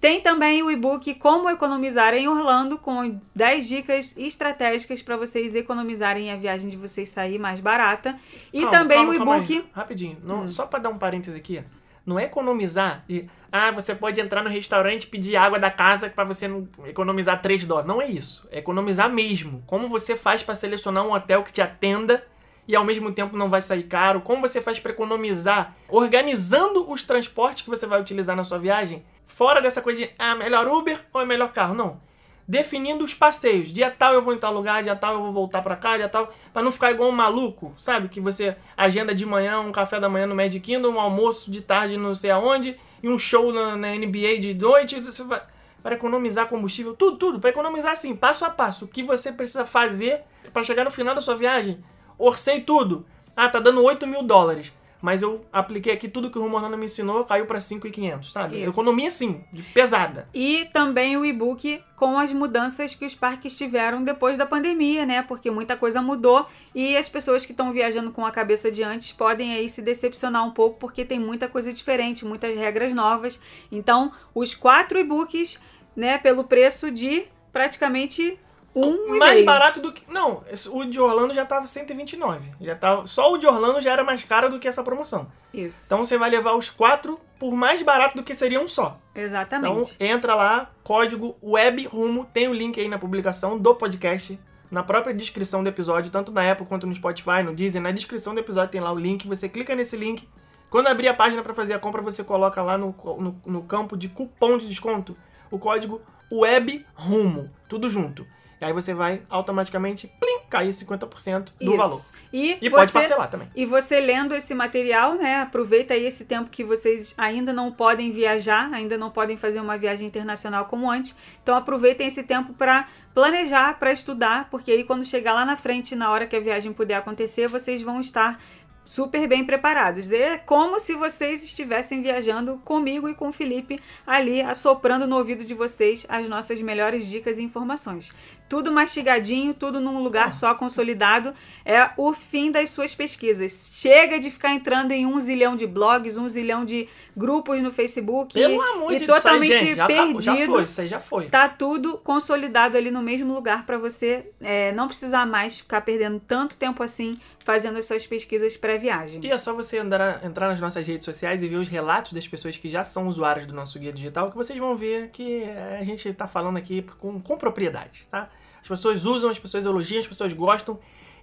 Tem também o e-book Como Economizar em Orlando, com 10 dicas estratégicas para vocês economizarem e a viagem de vocês sair mais barata. E Calma, também calma, o e-book. Rapidinho. Não, Só pra dar um parêntese aqui. Não é economizar de. Ah, você pode entrar no restaurante e pedir água da casa pra você não economizar 3 dólares. Não é isso. É economizar mesmo. Como você faz pra selecionar um hotel que te atenda e ao mesmo tempo não vai sair caro? Como você faz pra economizar organizando os transportes que você vai utilizar na sua viagem? Fora dessa coisa de, ah, melhor Uber ou é melhor carro? Não definindo os passeios. Dia tal eu vou em tal lugar, dia tal eu vou voltar pra cá, dia tal. Pra não ficar igual um maluco, sabe? Que você agenda de manhã um café da manhã no Magic Kingdom, um almoço de tarde não sei aonde, e um show na, na NBA de noite. Você vai, para economizar combustível, tudo, tudo. Para economizar assim, passo a passo. O que você precisa fazer para chegar no final da sua viagem. Orcei tudo. Ah, tá dando 8 mil dólares. Mas eu apliquei aqui tudo que o Orlando me ensinou, caiu pra 5,500, sabe? Isso. Economia sim, pesada. E também o e-book com as mudanças que os parques tiveram depois da pandemia, né? Porque muita coisa mudou e as pessoas que estão viajando com a cabeça de antes podem aí se decepcionar um pouco porque tem muita coisa diferente, muitas regras novas. Então, os quatro e-books, né, pelo preço de praticamente um mais meio. barato do que. Não, o de Orlando já tava 129. Já tava, só o de Orlando já era mais caro do que essa promoção. Isso. Então você vai levar os quatro por mais barato do que seria um só. Então Exatamente. entra lá, código WebRumo, tem o link aí na publicação do podcast, na própria descrição do episódio, tanto na Apple quanto no Spotify, no Deezer, na descrição do episódio tem lá o link, você clica nesse link. Quando abrir a página para fazer a compra, você coloca lá no, no, no campo de cupom de desconto o código WebRumo, tudo junto. Aí você vai automaticamente, plim, cair 50% do Isso. valor. E, E pode você- parcelar também. E você lendo esse material, né? Aproveita aí esse tempo que vocês ainda não podem viajar, ainda não podem fazer uma viagem internacional como antes. Então aproveitem esse tempo para planejar, para estudar, porque aí quando chegar lá na frente, na hora que a viagem puder acontecer, vocês vão estar super bem preparados. É como se vocês estivessem viajando comigo e com o Felipe ali assoprando no ouvido de vocês as nossas melhores dicas e informações. Tudo mastigadinho, tudo num lugar só consolidado. É o fim das suas pesquisas. Chega de ficar entrando em um zilhão de blogs, um zilhão de grupos no Facebook Pelo e, amor e de Deus, totalmente aí, gente, já, tá- perdido. já foi, isso aí já foi. Tá tudo consolidado ali no mesmo lugar para você é, não precisar mais ficar perdendo tanto tempo assim fazendo as suas pesquisas pré-viagem. E é só você andar, entrar nas nossas redes sociais e ver os relatos das pessoas que já são usuários do nosso guia digital, que vocês vão ver que a gente tá falando aqui com, com propriedade, tá? As pessoas usam, as pessoas elogiam, as pessoas gostam.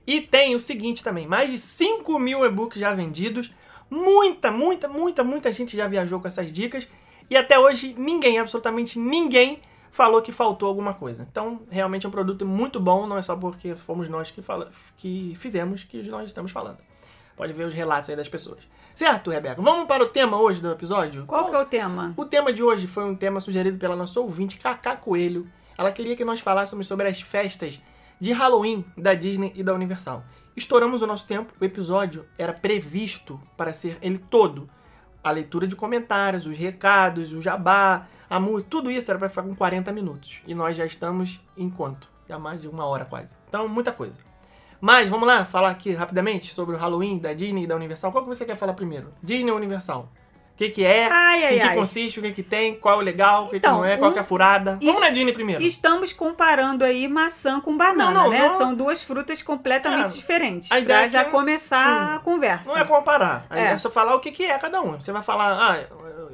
E tem o seguinte também, mais de 5 mil e-books já vendidos, muita, muita, muita, muita gente já viajou com essas dicas, e até hoje ninguém, absolutamente ninguém, falou que faltou alguma coisa. Então, realmente é um produto muito bom, não é só porque fomos nós que, fala, que fizemos que nós estamos falando. Pode ver os relatos aí das pessoas. Certo, Rebeca? Vamos para o tema hoje do episódio? Qual que é o tema? O tema de hoje foi um tema sugerido pela nossa ouvinte, Cacá Coelho. Ela queria que nós falássemos sobre as festas de Halloween da Disney e da Universal. Estouramos o nosso tempo, o episódio era previsto para ser ele todo. A leitura de comentários, os recados, o jabá, a música, tudo isso era para ficar com 40 minutos. E nós já estamos em quanto? Já mais de uma hora quase. Então, muita coisa. Mas vamos lá falar aqui rapidamente sobre o Halloween da Disney e da Universal. Qual que você quer falar primeiro? Disney ou Universal? O que, que é? Ai, ai, em que ai. consiste? O que, que tem? Qual é o legal? O que, Então, que não é? Qual um- que é a furada? Vamos Isso- na Disney primeiro. Estamos comparando aí maçã com banana, Não, não, né? não. São duas frutas completamente É, diferentes. a ideia Pra é já que- começar a conversa. Não é comparar. Aí É. é só falar o que, que é cada um. Você vai falar, ah,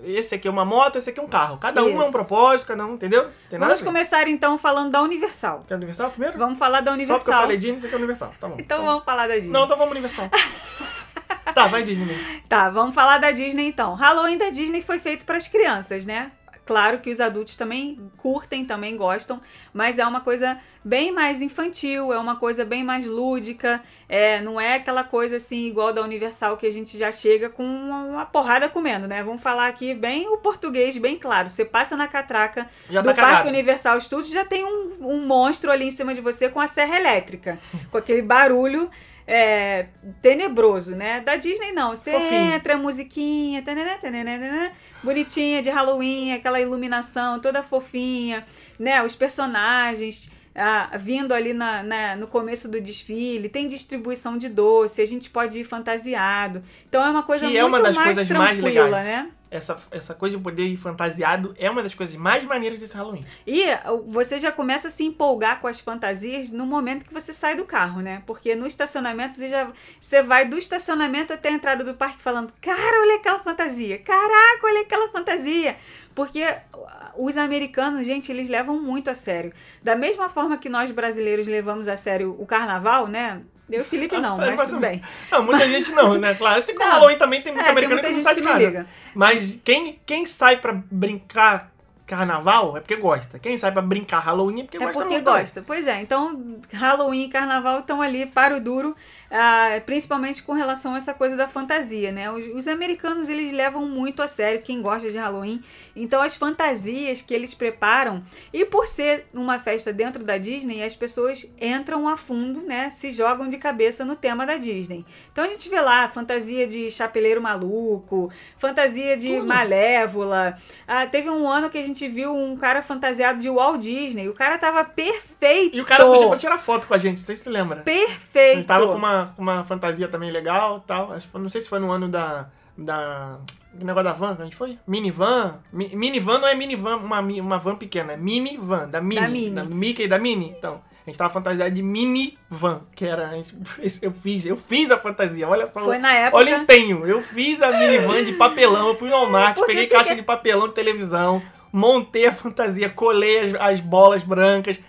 esse aqui é uma moto, esse aqui é um carro. Cada um é um Isso. propósito, cada um, entendeu? Vamos a começar então falando da Universal. Quer Universal primeiro? Vamos falar da Só porque eu Universal. falei Disney, você quer Universal. Tá bom. Então vamos falar da Disney. Não, então vamos Universal. tá, vai Disney mesmo. Tá, vamos falar da Disney então. Halloween da Disney foi feito para as crianças, né? Claro que os adultos também curtem, também gostam, mas é uma coisa bem mais infantil, é uma coisa bem mais lúdica, é, não é aquela coisa assim igual da Universal que a gente já chega com uma, porrada comendo, né? Vamos falar aqui bem o português, bem claro. Você passa na catraca Já do tá cagado. Parque Universal Studios, já tem um, um monstro ali em cima de você com a serra elétrica, com aquele barulho é, tenebroso, né? Da Disney não, você Fofinho. entra, musiquinha, tanana, tanana, tanana, bonitinha de Halloween, aquela iluminação toda fofinha, né? Os personagens ah, vindo ali na, na- no começo do desfile, tem distribuição de doce, a gente pode ir fantasiado. Então é uma coisa Que muito é uma das mais coisas mais tranquila, legais. né? Essa, essa coisa de poder ir fantasiado é uma das coisas mais maneiras desse Halloween. E uh, você já começa a se empolgar com as fantasias no momento que você sai do carro, né? Porque no estacionamento você já você vai do estacionamento até a entrada do parque falando: "Cara, olha aquela fantasia. Caraca, olha aquela fantasia". Porque uh, os americanos, gente, eles levam muito a sério. Da mesma forma que nós brasileiros levamos a sério o carnaval, né? Eu o Felipe não, Sério, mas tudo bem. Não, muita gente não, né? Claro, assim como Não. Halloween também tem muito É, tem americano muita que não sai de casa. Mas quem, quem sai pra brincar carnaval é porque gosta. Quem sai pra brincar Halloween é porque É gosta porque muito. também. gosta. Pois é, então Halloween e Carnaval estão ali para o duro, ah, principalmente com relação a essa coisa da fantasia, né? Os, os americanos eles levam muito a sério quem gosta de Halloween. Então as fantasias que eles preparam e por ser uma festa dentro da Disney, as pessoas entram a fundo, né? Se jogam de cabeça no tema da Disney. Então a gente vê lá fantasia de chapeleiro maluco, fantasia de Tudo. malévola. Ah, teve um ano que a gente viu um cara fantasiado de Walt Disney. O cara tava perfeito. E o cara pediu pra tirar foto com a gente, sei se você lembra. Perfeito. gente tava com uma, uma fantasia também legal tal. Não sei se foi no ano da. da negócio da van que a gente foi? Minivan? Mi, minivan não é minivan, uma, uma van pequena, é minivan, da Mini. Da Mini. Da Mickey e da Mini. Então, a gente tava fantasiado de minivan, que era. gente- eu fiz, eu fiz a fantasia, olha só. Foi na época. Olha o empenho. Eu fiz a minivan de papelão. Eu fui no Walmart, peguei que caixa que- de papelão de televisão, montei a fantasia, colei as, as bolas brancas,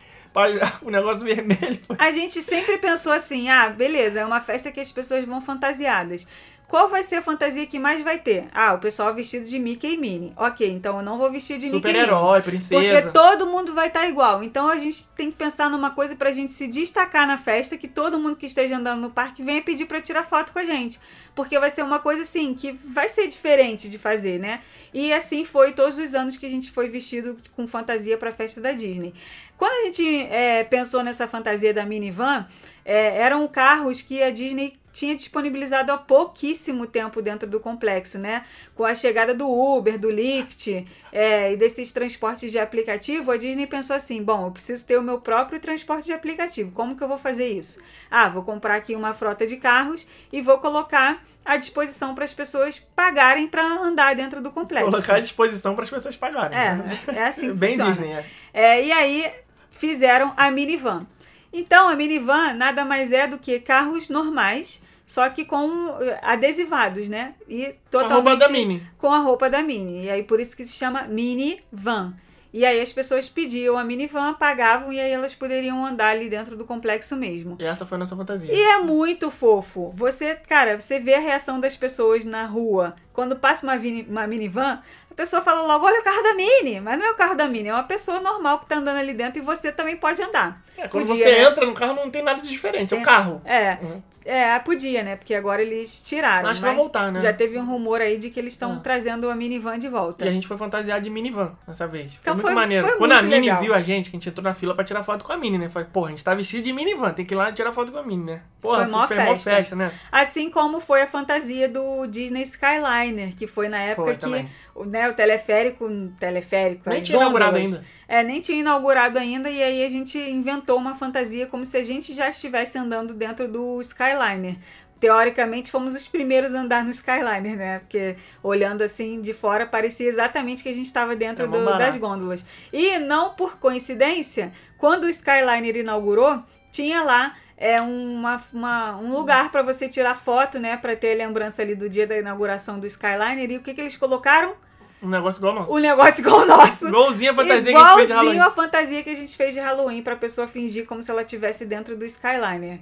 o negócio vermelho. Foi... A gente sempre pensou assim: ah, beleza, é uma festa que as pessoas vão fantasiadas. Qual vai ser a fantasia que mais vai ter? Ah, o pessoal vestido de Mickey e Minnie. Ok, então eu não vou vestir de Mickey e Minnie. Super-herói, Porque princesa. todo mundo vai estar igual. Então a gente tem que pensar numa coisa pra gente se destacar na festa, que todo mundo que esteja andando no parque venha pedir pra tirar foto com a gente. Porque vai ser uma coisa assim que vai ser diferente de fazer, né? E assim foi todos os anos que a gente foi vestido com fantasia pra festa da Disney. Quando a gente é, pensou nessa fantasia da minivan, é, eram carros que a Disney tinha disponibilizado há pouquíssimo tempo dentro do complexo, né? Com a chegada do Uber, do Lyft é, e desses transportes de aplicativo, a Disney pensou assim: bom, eu preciso ter o meu próprio transporte de aplicativo. Como que eu vou fazer isso? Ah, vou comprar aqui uma frota de carros e vou colocar à disposição para as pessoas pagarem para andar dentro do complexo. Colocar à disposição para as pessoas pagarem. É, né? é assim que Bem funciona. Disney, é. É, e aí fizeram a minivan. Então, a minivan nada mais é do que carros normais, só que com eh, adesivados, né? E Com a totalmente roupa da Minnie. com a roupa da Mini. E aí por isso que se chama minivan. E aí as pessoas pediam a minivan, pagavam e aí elas poderiam andar ali dentro do complexo mesmo. E essa foi a nossa fantasia. E é muito fofo. Você, cara, você vê a reação das pessoas na rua. Quando passa uma, uma minivan, a pessoa fala logo: olha o carro da Mini. Mas não é o carro da Mini, é uma pessoa normal que tá andando ali dentro e você também pode andar. É, quando Podia, você né? entra no carro não tem nada de diferente, é um carro. É, Uhum. é, podia, né? Porque agora eles tiraram. Acho que vai voltar, né? Já teve um rumor aí de que eles estão Ah. trazendo a minivan de volta. E a gente foi fantasiado de minivan dessa vez. Foi Então muito foi- maneiro. foi Quando a muito Mini legal. viu a gente, que a gente entrou na fila pra tirar foto com a Mini, né? Falei, pô, a gente tá vestido de minivan, tem que ir lá tirar foto com a Mini, né? Porra, Foi mó foi mó festa. festa, né? Assim como foi a fantasia do Disney Skyliner, que foi na época Foi que também. o, né, o teleférico, teleférico, Nem as tinha inaugurado gôndolas, ainda. É, nem tinha inaugurado ainda e aí a gente inventou uma fantasia como se a gente já estivesse andando dentro do Skyliner. Teoricamente fomos os primeiros a andar no Skyliner, né? Porque olhando assim de fora parecia exatamente que a gente estava dentro É do- das gôndolas. E não por coincidência, quando o Skyliner inaugurou, tinha lá é uma, uma- um lugar para você tirar foto, né, para ter a lembrança ali do dia da inauguração do Skyliner. E o que que eles colocaram? Um negócio igual ao nosso. Um negócio igual nosso. Igualzinho a fantasia que a gente fez de Igualzinho Halloween. a fantasia que a gente fez de Halloween pra pessoa fingir como se ela estivesse dentro do Skyliner.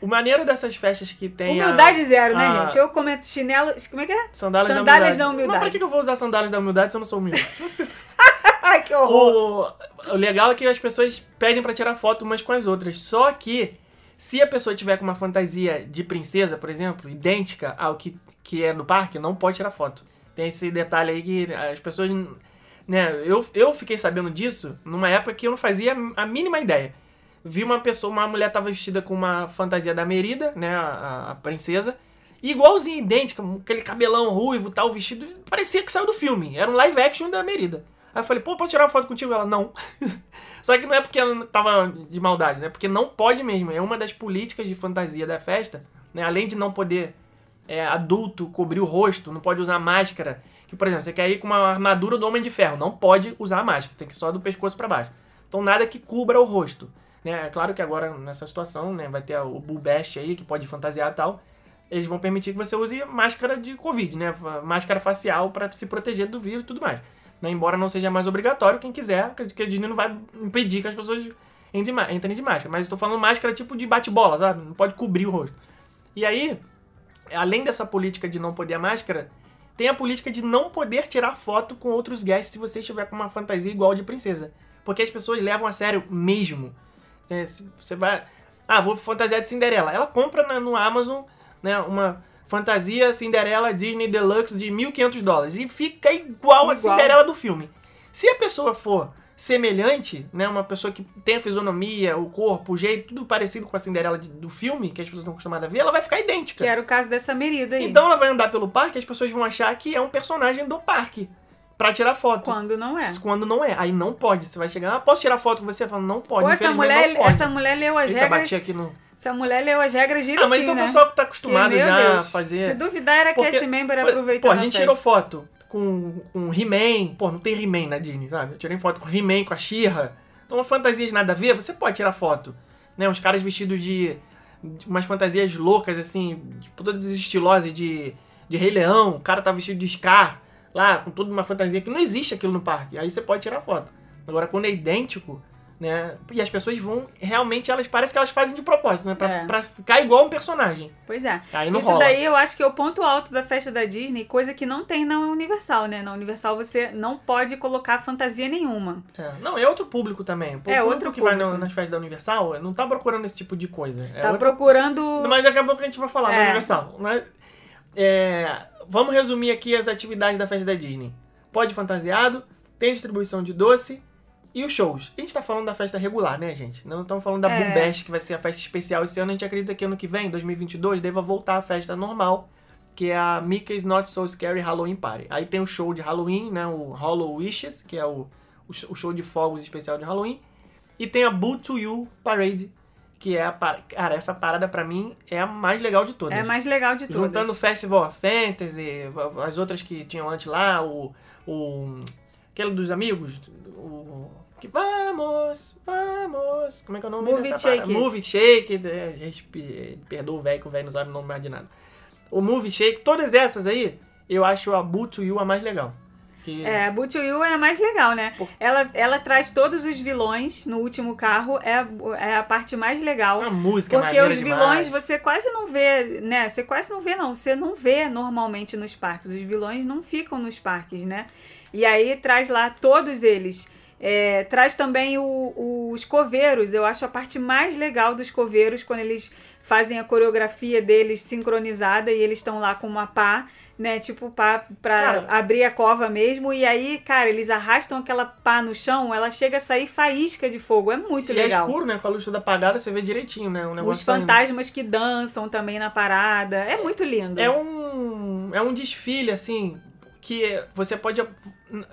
O maneiro dessas festas que tem. a- Humildade zero, né, a- gente? Eu comento chinelo. Como é que é? Sandálias, Sandálias da humildade. da humildade. Mas pra que eu vou usar sandálias da humildade se eu não sou humilde? Não precisa. Ai, que horror. O, o legal é que as pessoas pedem pra tirar foto umas com as outras. Só que, se a pessoa tiver com uma fantasia de princesa, por exemplo, idêntica ao que, que é no parque, não pode tirar foto. Tem esse detalhe aí que as pessoas. Né, eu, eu fiquei sabendo disso numa época que eu não fazia a mínima ideia. Vi uma pessoa, uma mulher tava vestida com uma fantasia da Merida, né, a, a princesa, igualzinha, idêntica, aquele cabelão ruivo, tal, vestido, parecia que saiu do filme. Era um live action da Merida. Aí eu falei, pô, posso tirar uma foto contigo? Ela, não. Só que não é porque ela tava de maldade, né? Porque não pode mesmo. É uma das políticas de fantasia da festa, né? Além de não poder é, adulto cobrir o rosto, não pode usar máscara. Que, por exemplo, você quer ir com uma armadura do Homem de Ferro, não pode usar máscara, tem que ir só do pescoço pra baixo. Então nada que cubra o rosto. Né? É claro que agora, nessa situação, né, vai ter o Bull Best aí, que pode fantasiar e tal. Eles vão permitir que você use máscara de Covid, né? Máscara facial pra se proteger do vírus e tudo mais. Né? Embora não seja mais obrigatório, quem quiser, que a Disney não vai impedir que as pessoas entrem de máscara. Mas tô falando máscara tipo de bate-bola, sabe? Não pode cobrir o rosto. E aí, além dessa política de não poder a máscara, tem a política de não poder tirar foto com outros guests se você estiver com uma fantasia igual de princesa. Porque as pessoas levam a sério mesmo. É, Você vai. Ah, vou fantasiar de Cinderela. Ela compra na- no Amazon né, uma fantasia Cinderela Disney Deluxe de 1.500 dólares. E fica igual, a Igual. Cinderela do filme. Se a pessoa for semelhante, né, uma pessoa que tem a fisionomia, o corpo, o jeito, tudo parecido com a Cinderela de- do filme, que as pessoas estão acostumadas a ver, ela vai ficar idêntica. Que era o caso dessa Merida aí. Então ela vai andar pelo parque e as pessoas vão achar que é um personagem do parque pra tirar foto. Quando não é. Quando não é. Aí não pode. Você vai chegar, ah, posso tirar foto com você? Fala, não pode. Pô, essa mulher, essa mulher leu as Eita, regras. bati aqui no... Essa mulher leu as regras direitinho, Ah, mas isso é o né? pessoal que tá acostumado Que, já Deus, a fazer... Se duvidar, era que Porque- esse member Pô, aproveitou Pô, a gente tirou foto com, com He-Man. Pô, não tem He-Man na Disney, sabe? Eu tirei foto com He-Man, com a She-Ra. São fantasias nada a ver, você pode tirar foto. Né? Uns caras vestidos de, de umas fantasias loucas, assim, tipo, todas estilosas de, de Rei Leão. O cara tá vestido de Scar, lá, com toda uma fantasia que não existe aquilo no parque. Aí você pode tirar foto. Agora, quando é idêntico, né? E as pessoas vão, realmente, elas parece que elas fazem de propósito, né? Pra, É. pra ficar igual um personagem. Pois é. Aí não Isso rola. daí eu acho que é o ponto alto da festa da Disney, coisa que não tem na Universal, né? Na Universal você não pode colocar fantasia nenhuma. É. Não, é outro público também. O É, outro que vai público. no- nas festas da Universal não tá procurando esse tipo de coisa. É tá outro- procurando. Mas daqui a pouco a gente vai falar da É. Universal. Mas, é, vamos resumir aqui as atividades da festa da Disney. Pode fantasiado, tem distribuição de doce e os shows. A gente tá falando da festa regular, né, gente? Não estamos falando da É. Boom Bash, que vai ser a festa especial esse ano. A gente acredita que ano que vem, 2022, deva voltar a festa normal, que é a Mickey's Not So Scary Halloween Party. Aí tem o show de Halloween, né, o Hollow Wishes, que é o, o sh- o show de fogos especial de Halloween. E tem a Boo to You Parade, que é a par... Cara, essa parada pra mim é a mais legal de todas. É mais legal de todas. Juntando o Festival of Fantasy, as outras que tinham antes lá, o. o aquele dos amigos, o. Que vamos, vamos. Como é que é o nome Movie dessa Shake parada? It. Movie Shake. It, é, gente, pe- Perdoa o velho, que o velho não sabe o nome mais de nada. O Movie Shake, todas essas aí, eu acho a Boo to You a mais legal. Que, É, a Boot You é a mais legal, né? Por- Ela, ela traz todos os vilões no último carro, é, a- é a parte mais legal. a música é Porque maneira os demais. vilões você quase não vê, né? Você quase não vê, não. Você não vê normalmente nos parques. Os vilões não ficam nos parques, né? E aí traz lá todos eles. É, traz também o- os coveiros. Eu acho a parte mais legal dos coveiros quando eles fazem a coreografia deles sincronizada e eles estão lá com uma pá, né? Tipo pá pra Cara. abrir a cova mesmo. E aí, cara, eles arrastam aquela pá no chão, ela chega a sair faísca de fogo. É muito E legal. é escuro, né? Com a luz toda apagada, você vê direitinho, né? O negócio Os saindo. fantasmas que dançam também na parada. É muito lindo. É um, é um desfile, assim, que você pode.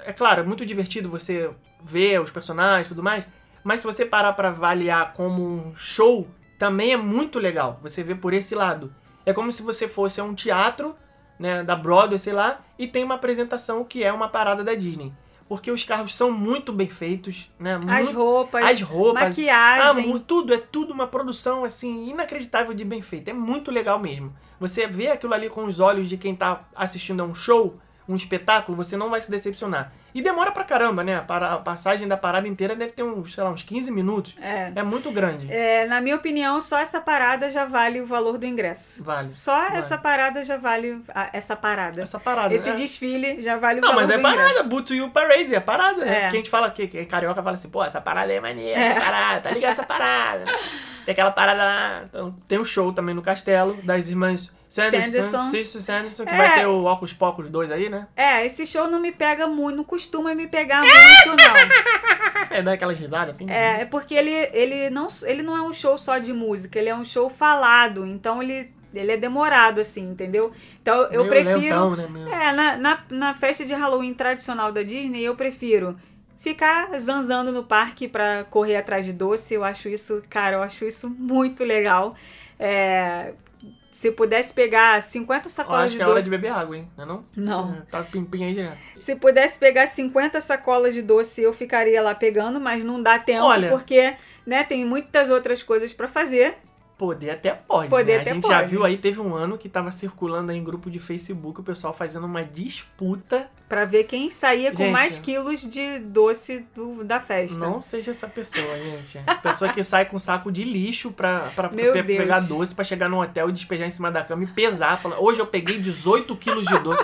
É claro, é muito divertido você ver os personagens e tudo mais, mas se você parar pra avaliar como um show, também é muito legal. Você vê por esse lado. É como se você fosse a um teatro, né, da Broadway, sei lá, e tem uma apresentação que é uma parada da Disney. Porque os carros são muito bem feitos, né? As muito- roupas, as roupas, ah, maquiagem. mu- tudo, é tudo uma produção, assim, inacreditável de bem feita. É muito legal mesmo. Você vê aquilo ali com os olhos de quem tá assistindo a um show, um espetáculo, você não vai se decepcionar. E demora pra caramba, né? A para- a passagem da parada inteira deve ter uns, sei lá, uns 15 minutos. É. É muito grande. É, na minha opinião, só essa parada já vale o valor do ingresso. Vale. Só Vale. essa parada já vale. ah, essa parada. Essa parada. Esse é. desfile já vale o Não, valor mas é do parada. ingresso. Boot You Parade, é parada, né? É. Porque a gente fala que, que carioca fala assim, pô, essa parada é maneira, essa parada, tá ligado essa parada. Tem aquela parada lá. Então, tem um show também no castelo das irmãs Sanderson, Sanderson. Sanderson, que É. vai ter o Ocus Pocus 2 aí, né? É, esse show não me pega muito, não costuma me pegar muito, não. É, dá aquelas risadas assim. É, é porque ele, ele, não, ele não é um show só de música, ele é um show falado, então ele, ele é demorado, assim, entendeu? Então eu Meio prefiro. lentão, né, meu? É, na, na, na festa de Halloween tradicional da Disney, eu prefiro ficar zanzando no parque pra correr atrás de doce. Eu acho isso, cara, eu acho isso muito legal. É, se pudesse pegar 50 Eu sacolas acho de que é hora doce. de beber água, hein? Não é não? Não. Você Tá pimpinha aí direto. Se pudesse pegar 50 sacolas de doce, eu ficaria lá pegando, mas não dá tempo Olha. porque, né, tem muitas outras coisas pra fazer. Poder até pode, Poder né? até a gente já pode. viu aí, teve um ano que tava circulando aí em grupo de Facebook, o pessoal fazendo uma disputa. Pra ver quem saía com Gente. mais quilos de doce do- da festa. Não seja essa pessoa, gente. Pessoa que sai com um saco de lixo pra, pra Meu Deus. pegar doce, pra chegar no hotel e despejar em cima da cama e pesar. Falar, hoje eu peguei 18 quilos de doce.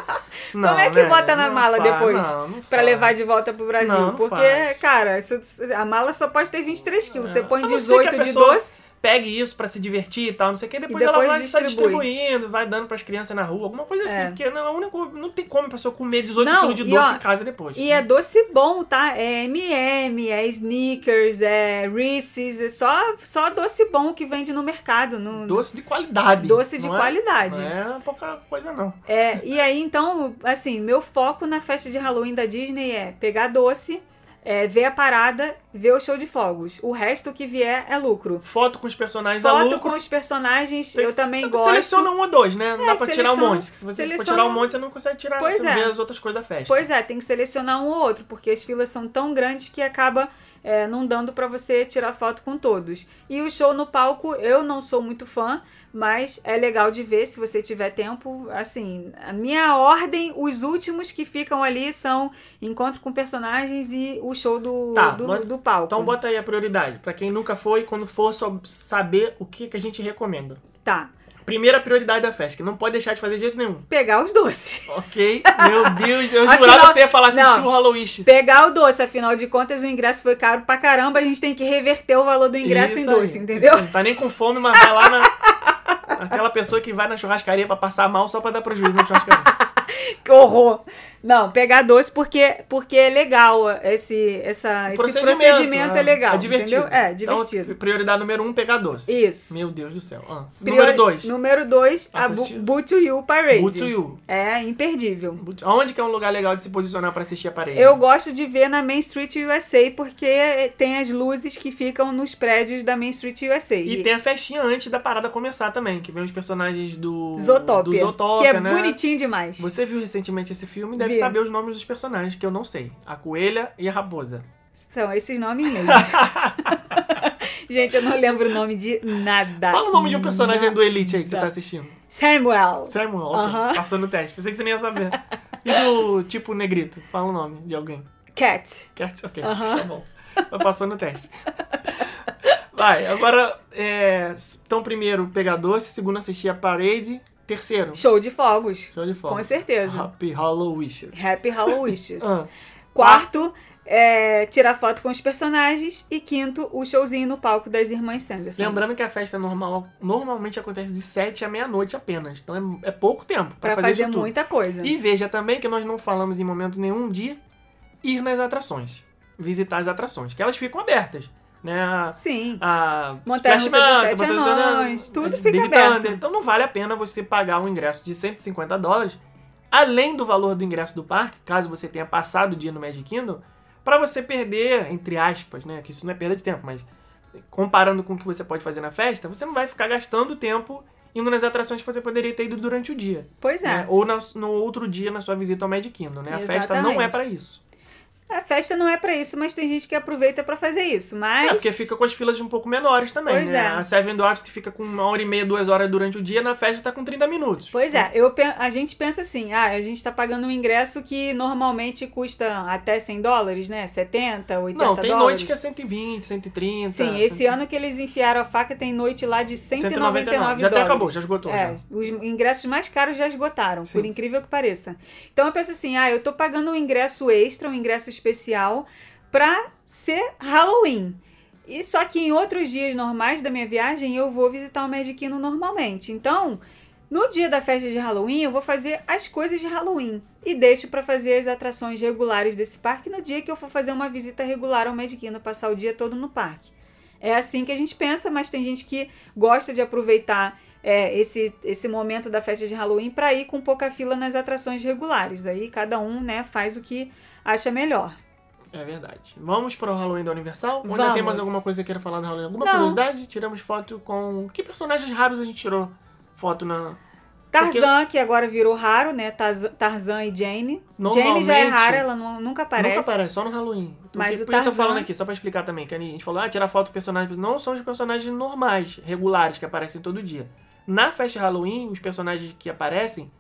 Não, Como é que né? bota na Não mala depois? Pra faz. levar de volta pro Brasil. Não, Porque, faz. cara, isso- a mala só pode ter 23 quilos. Você põe que a 18 de doce. Pegue isso pra se divertir e tal, não sei o que, depois, depois ela vai distribui. distribuindo, vai dando pras crianças na rua, alguma coisa assim. É. Porque não, não tem como a pessoa comer 18 Não, de e doce ó, em casa depois. E é doce bom, tá? É M&M, é Snickers, é Reese's. É só, só doce bom que vende no mercado. No, Doce de qualidade. Doce de não é- qualidade. Não é pouca coisa, não. É, e aí, então, assim, meu foco na festa de Halloween da Disney é pegar doce, é, ver a parada, ver o show de fogos. O resto que vier é lucro. Foto com os personagens a Foto lucro. com os personagens, Você- eu também você gosto. Seleciona um ou dois, né? Não É, dá pra tirar um monte. Se você for seleciona- tirar um monte, você não consegue tirar. Pois você é. vê as outras coisas da festa. Pois é, tem que selecionar um ou outro, porque as filas são tão grandes que acaba é, não dando pra você tirar foto com todos. E o show no palco, eu não sou muito fã, mas é legal de ver se você tiver tempo. Assim, a minha ordem, os últimos que ficam ali são Encontro com Personagens e o show do, Tá, do, mas- do palco. Então bota aí a prioridade. Pra quem nunca foi, quando for, só saber o que, que a gente recomenda. Tá, Primeira prioridade da festa, que não pode deixar de fazer de jeito nenhum. pegar os doces. Ok? Meu Deus, eu Afinal- jurava que você ia falar assistir não. o Halloween. Pegar o doce, afinal de contas o ingresso foi caro pra caramba, a gente tem que reverter o valor do ingresso em Isso aí, doce, entendeu? Não tá nem com fome, mas vai lá na. Aquela pessoa que vai na churrascaria pra passar mal só pra dar prejuízo na churrascaria. Que horror! Não, pegar doce porque, porque é legal esse, essa, esse procedimento, é legal. É divertido. Entendeu? É, divertido. Então, prioridade número um, pegar doce. Isso. Meu Deus do céu. Ah, Priori- Número dois. Número 2, a Bu- Assistir. Boot to You Parade. Boot to You. É imperdível. Aonde que é um lugar legal de se posicionar pra assistir a parede? Eu gosto de ver na Main Street USA porque tem as luzes que ficam nos prédios da Main Street USA. E tem a festinha antes da parada começar também, que vem os personagens do Zootopia, do Zootopia, que é né? bonitinho demais. Você viu recentemente esse filme deve Vi. saber os nomes dos personagens, que eu não sei. A coelha e a raposa. São esses nomes mesmo. Gente, eu não lembro o nome de nada. Fala o nome de um personagem Nada. do Elite aí que você tá assistindo. Samuel. Samuel, ok. Aham. Passou no teste. Pensei que você nem ia saber. E do tipo negrito? Fala o nome de alguém. Cat. Cat? Ok, Aham. tá bom. Passou no teste. Vai, agora, é, então primeiro pegar doce, segundo assistir a parade, terceiro, Show de fogos. show de fogo. Com certeza. Happy Halloween Wishes. Happy Halloween. Ah. Quarto, é, tirar foto com os personagens. E quinto, o showzinho no palco das irmãs Sanderson. Lembrando que a festa normal normalmente acontece de 7 à meia-noite apenas. Então é, é pouco tempo pra, Pra fazer, fazer muita coisa. E veja também que nós não falamos em momento nenhum de ir nas atrações. Visitar as atrações. Que elas ficam abertas. Né? A- Sim. a Montanha Splash Mountain, Montanha anões, tudo fica Big aberto. Thunder. Então não vale a pena você pagar um ingresso de 150 dólares, além do valor do ingresso do parque, caso você tenha passado o dia no Magic Kingdom, pra você perder, entre aspas, né? Que isso não é perda de tempo, mas comparando com o que você pode fazer na festa, você não vai ficar gastando tempo indo nas atrações que você poderia ter ido durante o dia. Pois é. né? Ou na- no outro dia na sua visita ao Magic Kingdom, né? A festa não é Exatamente. pra isso. A festa não é pra isso, mas tem gente que aproveita pra fazer isso. Mas. É, porque fica com as filas um pouco menores também, Pois né? é. A Seven Dwarfs que fica com uma hora e meia, duas horas durante o dia, na festa tá com 30 minutos. Pois é, eu, a gente pensa assim, ah, a gente tá pagando um ingresso que normalmente custa até 100 dólares, né? 70, 80 Não, tem dólares. noite que é 120, 130. Sim, esse 100. ano que eles enfiaram a faca tem noite lá de 199 199. Já até dólares. acabou, já esgotou, É, já. os ingressos mais caros já esgotaram, Sim. por incrível que pareça. Então eu penso assim, ah, eu tô pagando um ingresso extra, um ingresso especial pra ser Halloween. E só que em outros dias normais da minha viagem eu vou visitar o Magic Kingdom normalmente. Então, no dia da festa de Halloween, eu vou fazer as coisas de Halloween e deixo pra fazer as atrações regulares desse parque no dia que eu for fazer uma visita regular ao Magic Kingdom, passar o dia todo no parque. É assim que a gente pensa, mas tem gente que gosta de aproveitar é, esse, esse momento da festa de Halloween para ir com pouca fila nas atrações regulares. Aí cada um né, faz o que acha melhor. É verdade. Vamos pro Halloween da Universal? Ou ainda Vamos. tem mais alguma coisa que queira falar do Halloween? Alguma Não. curiosidade? Tiramos foto com. Que personagens raros a gente tirou foto na. Tarzan, que agora virou raro, né? Tarzan, Tarzan e Jane. Jane já é rara, ela nu- nunca aparece. Nunca aparece, só no Halloween. Mas que, o que eu tô Tarzan- falando aqui, só pra explicar também, que a gente falou, ah, tirar foto do personagem. Não são os personagens normais, regulares, que aparecem todo dia. Na festa de Halloween, os personagens que aparecem,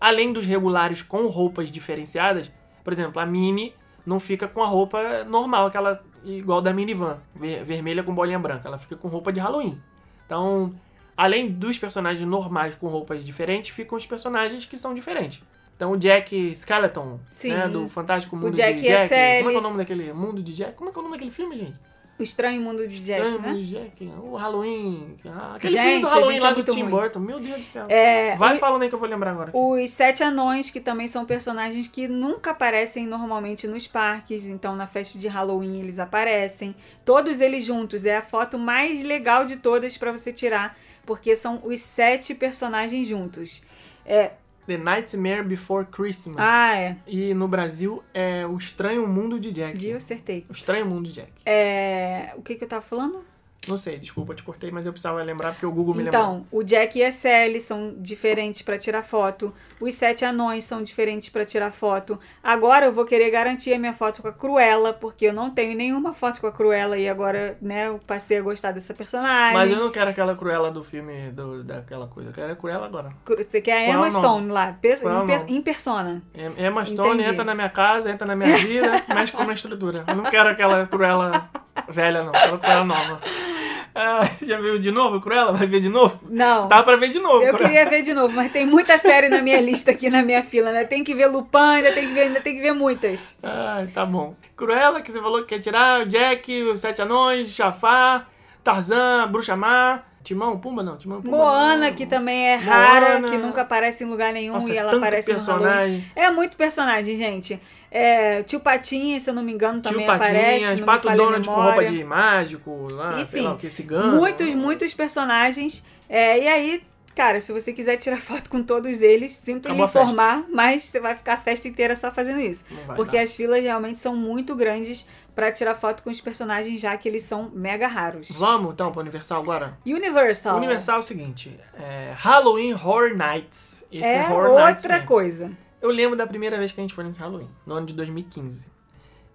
além dos regulares com roupas diferenciadas, por exemplo, a Minnie não fica com a roupa normal, aquela igual da minivan, ver- vermelha com bolinha branca. Ela fica com roupa de Halloween. Então, além dos personagens normais com roupas diferentes, ficam os personagens que são diferentes. Então, o Jack Skeleton, Sim. né, do Fantástico Mundo Jack de Jack. Como é que é o nome daquele Mundo de Jack? Como é que é o nome daquele filme, gente? O Estranho Mundo de Jack, Estranho né? Mundo de Jack. O Halloween. Aquele Gente, filme do Halloween lá é do Tim ruim. Burton. Meu Deus do céu. É, Vai o- falando aí que eu vou lembrar agora. Os Sete Anões, que também são personagens que nunca aparecem normalmente nos parques, então na festa de Halloween eles aparecem. Todos eles juntos, é a foto mais legal de todas pra você tirar, porque são os sete personagens juntos. É, The Nightmare Before Christmas. ah, é, E no Brasil é O Estranho Mundo de Jack. viu? Acertei. O Estranho Mundo de Jack. É, o que que eu tava falando? Não sei, desculpa, te cortei, mas eu precisava lembrar porque o Google me lembrou. Então, o Jack e a Sally são diferentes pra tirar foto. Os sete anões são diferentes pra tirar foto. Agora eu vou querer garantir a minha foto com a Cruella, porque eu não tenho nenhuma foto com a Cruella e agora, né, eu passei a gostar dessa personagem. Mas eu não quero aquela Cruella do filme, do, daquela coisa. Eu quero a Cruella agora. Você quer a Emma é? Stone lá, é em, em persona. Emma Stone Entendi. entra na minha casa, entra na minha vida, mexe com a minha estrutura. Eu não quero aquela Cruella velha, não. Quero Cruella nova. Ah, já viu de novo Cruella? Vai ver de novo? Não. Você tava pra ver de novo. Eu Cruella. queria ver de novo, mas tem muita série na minha lista aqui na minha fila, né? Tem que ver Lupin, ainda tem que ver, ainda tem que ver muitas. Ai, tá bom. Cruella, que você falou que quer tirar, o Jack, os Sete Anões, Jafar, Tarzan, Bruxa Má, Timão, Pumba não, Timão, Pumba Moana, não. que também é rara, Moana. que nunca aparece em lugar nenhum Nossa, e ela tanto aparece no Halloween. personagem. É muito personagem, gente. É, Tio Patinha, se eu não me engano, Tio também aparece. Patinhas, não me Pato Donald com roupa de mágico, lá, sei Enfim, lá o que, cigano. Muitos, muitos personagens. É, e aí, cara, se você quiser tirar foto com todos eles, sinto Acabou lhe festa. informar, mas você vai ficar a festa inteira só fazendo isso. Porque dar. as filas realmente são muito grandes pra tirar foto com os personagens, já que eles são mega raros. Vamos então pro Universal agora? Universal. Universal é o seguinte, é Halloween Horror Nights. Esse é Horror Nights outra mesmo. coisa. Eu lembro da primeira vez que a gente foi nesse Halloween, no ano de 2015.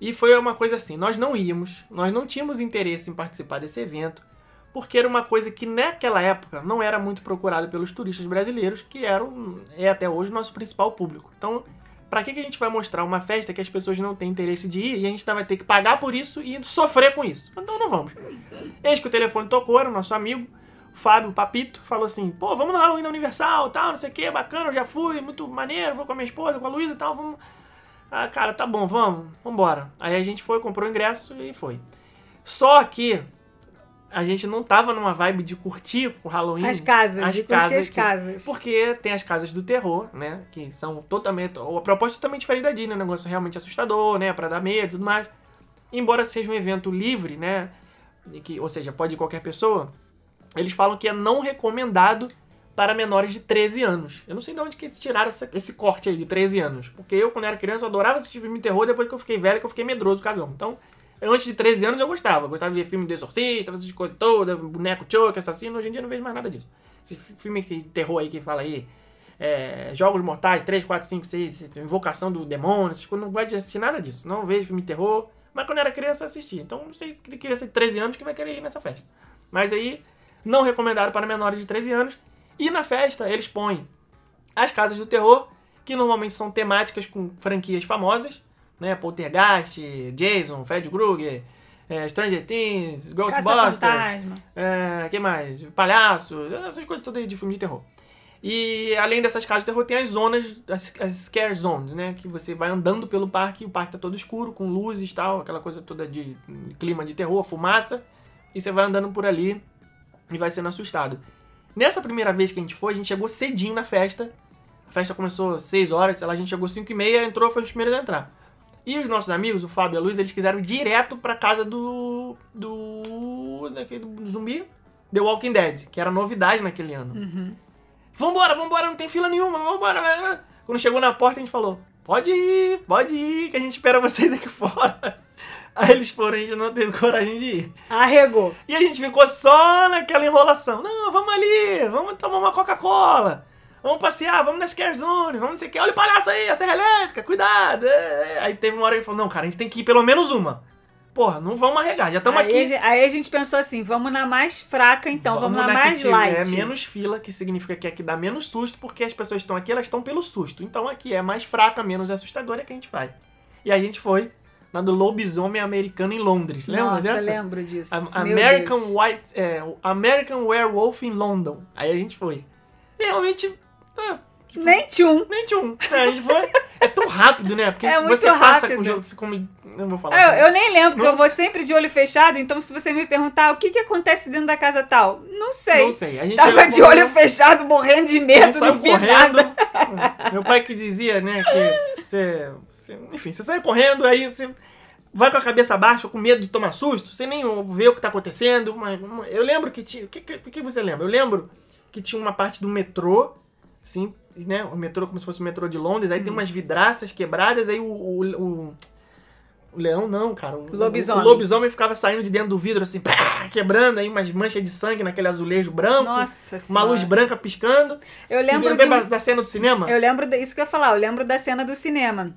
E foi uma coisa assim, nós não íamos, nós não tínhamos interesse em participar desse evento, porque era uma coisa que naquela época não era muito procurada pelos turistas brasileiros, que eram, é até hoje o nosso principal público. Então, pra que, que a gente vai mostrar uma festa que as pessoas não têm interesse de ir e a gente vai ter que pagar por isso e sofrer com isso? Então não vamos. Eis que o telefone tocou, era o nosso amigo, Fábio Papito, falou assim: pô, vamos no Halloween da Universal, tal, não sei o que, bacana, eu já fui, muito maneiro, vou com a minha esposa, com a Luísa e tal, vamos. Ah, cara, tá bom, vamos, vambora. Aí a gente foi, comprou o ingresso e foi. Só que a gente não tava numa vibe de curtir o Halloween. As casas, as de curtir as que- casas. Porque tem as casas do terror, né? Que são totalmente. A proposta é totalmente diferente da Disney, um negócio realmente assustador, né? Pra dar medo e tudo mais. Embora seja um evento livre, né? e Que, ou seja, pode ir qualquer pessoa. Eles falam que é não recomendado para menores de 13 anos. Eu não sei de onde que eles tiraram essa- esse corte aí de 13 anos. Porque eu, quando era criança, eu adorava assistir filme de terror, depois que eu fiquei velho, que eu fiquei medroso, cagão. Então, antes de 13 anos eu gostava. Eu gostava de ver filme do Exorcista, essas coisas todas, boneco Chuck, assassino. Hoje em dia eu não vejo mais nada disso. Esse fi- filme de terror aí que fala aí, é, Jogos Mortais, 3, 4, 5, 6, Invocação do Demônio, essas coisas, não gosto de assistir nada disso. Não vejo filme de terror, mas quando eu era criança eu assistia. Então não sei que criança de 13 anos que vai querer ir nessa festa. Mas aí, não recomendado para menores de 13 anos. E na festa eles põem as casas do terror, que normalmente são temáticas com franquias famosas, né? Poltergeist, Jason, Fred Krueger, é, Stranger Things, Ghostbusters, é, que mais? Palhaço, essas coisas todas de filme de terror. E além dessas casas de terror, tem as zonas, as, as scare zones, né? Que você vai andando pelo parque o parque tá todo escuro, com luzes e tal, aquela coisa toda de clima de terror, fumaça. E você vai andando por ali e vai sendo assustado. Nessa primeira vez que a gente foi, a gente chegou cedinho na festa. A festa começou às 6 horas, sei lá, a gente chegou às 5 e meia, entrou, foi os primeiros a entrar. E os nossos amigos, o Fábio e a Luiz, eles quiseram ir direto pra casa do. do. daquele do zumbi, The Walking Dead, que era novidade naquele ano. Vambora, vambora, não tem fila nenhuma, vambora. vai, vai. Quando chegou na porta, a gente falou: pode ir, pode ir, que a gente espera vocês aqui fora. Aí eles foram, a gente não teve coragem de ir. Arregou. E a gente ficou só naquela enrolação. Não, vamos ali, vamos tomar uma Coca-Cola. Vamos passear, vamos na Scare Zone, vamos não sei o que. Olha o palhaço aí, a serra elétrica, cuidado. é, é. Aí teve uma hora que ele falou, não, cara, a gente tem que ir pelo menos uma. Porra, não vamos arregar, já estamos aqui. aí a gente pensou assim, vamos na mais fraca então, vamos, na, que mais light. menos fila, que significa que aqui dá menos susto, porque as pessoas estão aqui, elas estão pelo susto. Então aqui é mais fraca, menos assustadora que a gente vai. E a gente foi na do lobisomem americano em Londres. Lembra Nossa, dessa? lembro disso. A- American Deus. White, é, American Werewolf in London. Aí a gente foi. Realmente, ah, tipo, Nem tchum. nem tinha um. É, a gente foi. É tão rápido, né? Porque É se você passa rápido. com o jogo, você come. Não vou falar. Eu, eu nem lembro, porque eu vou sempre de olho fechado, então se você me perguntar o que, que acontece dentro da casa tal, não sei. Não sei. A gente Tava de olho fechado, morrendo de medo, não vi correndo. nada. Meu pai que dizia, né, que você, você- Enfim, você sai correndo, aí você vai com a cabeça baixa, com medo de tomar susto, você nem vê o que tá acontecendo. Mas, eu lembro que tinha. O que, que, que você lembra? Eu lembro que tinha uma parte do metrô, assim, né? O metrô como se fosse o metrô de Londres, aí tem umas vidraças quebradas, aí o. o, o- O leão não, cara. O Lobisomem. O lobisomem ficava saindo de dentro do vidro, assim, pá, quebrando aí umas manchas de sangue naquele azulejo branco. Nossa Uma Senhora. luz branca piscando. Eu lembro de da cena do cinema? Eu lembro disso que eu ia falar, eu lembro da cena do cinema.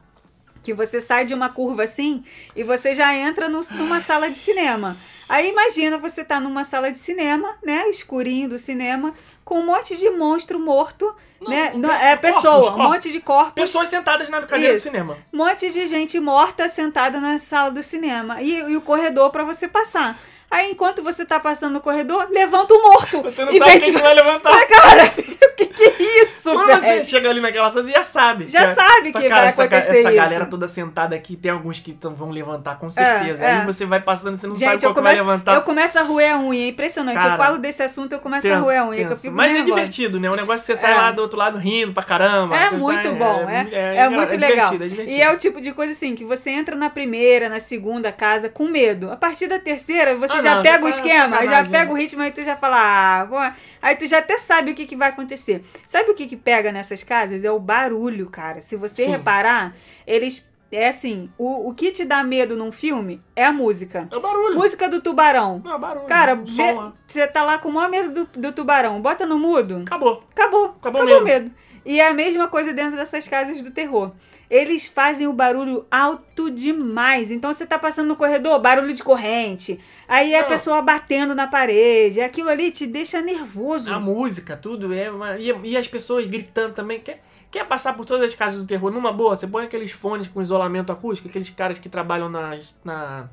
Que você sai de uma curva assim e você já entra no- numa sala de cinema. Aí imagina você tá numa sala de cinema, né? Escurinho do cinema, com um monte de monstro morto, Não, né? não, é pessoa, corpos, um corpos. monte de corpos. Pessoas sentadas na cadeira Isso. do cinema. Um monte de gente morta sentada na sala do cinema. E, e o corredor pra você passar. Aí, enquanto você tá passando no corredor, levanta o morto. Você não sabe quem de- que vai levantar. Ah, cara, o que que é isso, Quando você chega ali naquela sala, você já sabe. Já que- sabe que cara, vai essa, acontecer Essa isso. galera toda sentada aqui, tem alguns que tão- vão levantar com certeza. é. Aí você vai passando, você não sabe Gente, qual eu que vai começo, levantar. eu começo a roer a unha, é impressionante. Cara, eu falo desse assunto, eu começo a Tenso, roer a unha, Mas é nervosa. divertido, né? O negócio que você sai É. lá do outro lado rindo pra caramba. É muito sai- bom, é, é, muito é legal. divertido, é. E é o tipo de coisa assim, que você entra na primeira, na segunda casa com medo. A partir da terceira, você já pega o esquema, já pega o ritmo, aí tu já fala, ah, pô. aí tu já até sabe o que, que vai acontecer. Sabe o que, que pega nessas casas? É o barulho, cara. Se você Sim. reparar, eles. É assim, o, o que te dá medo num filme é a música. É o barulho. Música do tubarão. É o barulho. Cara, você tá lá com o maior medo do, do tubarão. Bota no mudo. Acabou. Acabou. Acabou Acabou, mesmo. o medo. E é a mesma coisa dentro dessas casas do terror. Eles fazem o barulho alto demais. Então você tá passando no corredor, barulho de corrente. Aí a Não. pessoa batendo na parede. Aquilo ali te deixa nervoso. A música, tudo. É uma... e, e as pessoas gritando também. Quer, quer passar por todas as casas do terror numa boa? Você põe aqueles fones com isolamento acústico, aqueles caras que trabalham nas- na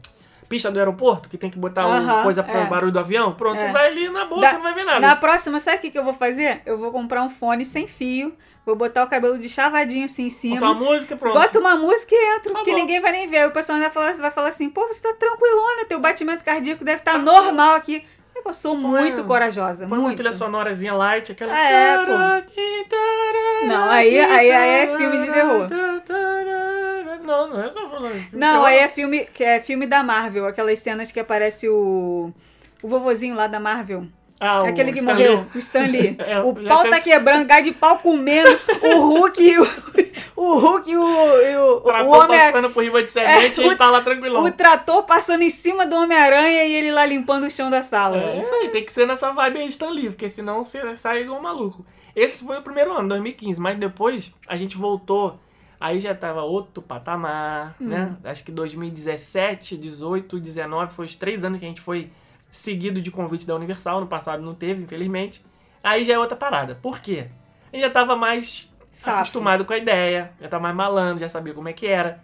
pista do aeroporto, que tem que botar Aham, o coisa para é. o barulho do avião. Pronto, É. você vai ali na boa, Da- não vai ver nada. Na próxima, sabe o que, que eu vou fazer? Eu vou comprar um fone sem fio. Vou botar o cabelo de chavadinho assim em cima. Botar uma música, pronto. Bota uma música e entro, que Acabou. ninguém vai nem ver. Aí O pessoal vai falar, vai falar assim, pô, você tá tranquilona, teu batimento cardíaco deve estar normal aqui. Eu sou muito corajosa, Põe uma muito. trilha sonorazinha light, aquela. É, pô. Não, aí- aí- aí é filme de terror. Não, não é só falando. Não, aí é filme, que é filme da Marvel, aquelas cenas que aparece o o vovozinho lá da Marvel. Ah, o Aquele que Stan morreu, Lee. o Stan Lee. É, o pau tá quebrando, gás de pau comendo, o Hulk e o, o Hulk e o, e o, o Trator homem passando por riba de semente É, e ele o- tá lá tranquilão. O trator passando em cima do Homem-Aranha e ele lá limpando o chão da sala. É isso aí, tem que ser nessa vibe aí Stan Lee, porque senão você sai igual um maluco. Esse foi o primeiro ano, 2015, mas depois a gente voltou, aí já tava outro patamar, Hum. né? Acho que 2017, 18, 19, foi os três anos que a gente foi seguido de convite da Universal, no passado não teve, infelizmente. Aí já é outra parada. Por quê? A gente já tava mais Safo. acostumado com a ideia, já tava mais malandro, já sabia como é que era.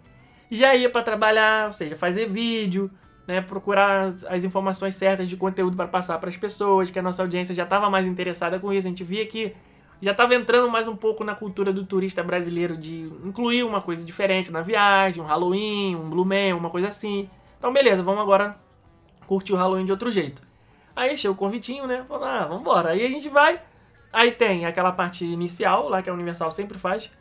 Já ia pra trabalhar, ou seja, fazer vídeo, né, procurar as- as informações certas de conteúdo para passar para as pessoas, que a nossa audiência já estava mais interessada com isso. A gente via que já estava entrando mais um pouco na cultura do turista brasileiro de incluir uma coisa diferente na viagem, um Halloween, um Blue Man, uma coisa assim. Então, beleza, vamos agora curtir o Halloween de outro jeito. Aí chega o convitinho, né? Falou, ah, vambora. Aí a gente vai. Aí tem aquela parte inicial, lá que a Universal sempre faz,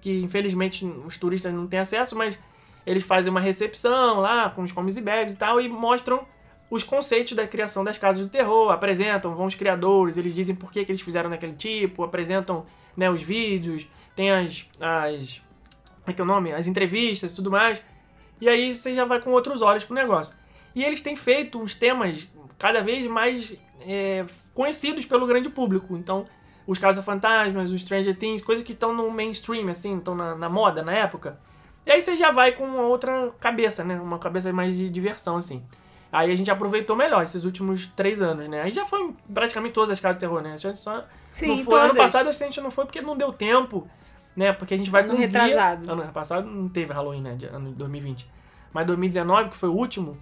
que infelizmente os turistas não têm acesso, mas eles fazem uma recepção lá com os comes e bebes e tal e mostram os conceitos da criação das casas do terror, apresentam, vão os criadores, eles dizem por que, que eles fizeram daquele tipo, apresentam né, os vídeos, tem as, as. Como é que é o nome? As entrevistas e tudo mais. E aí você já vai com outros olhos pro negócio. E eles têm feito uns temas cada vez mais é, conhecidos pelo grande público. Então, os Caça-Fantasmas, os Stranger Things, coisas que estão no mainstream, assim, estão na, na moda na época. E aí você já vai com outra cabeça, né? Uma cabeça mais de diversão, assim. Aí a gente aproveitou melhor esses últimos três anos, né? Aí já foi praticamente todas as casas de terror, né? A gente só Sim, não foi. Ano todas. passado a gente não foi porque não deu tempo, né? Porque a gente vai Ano com guia- retrasado. Ano passado não teve Halloween, né? De ano de 2020. Mas 2019, que foi o último,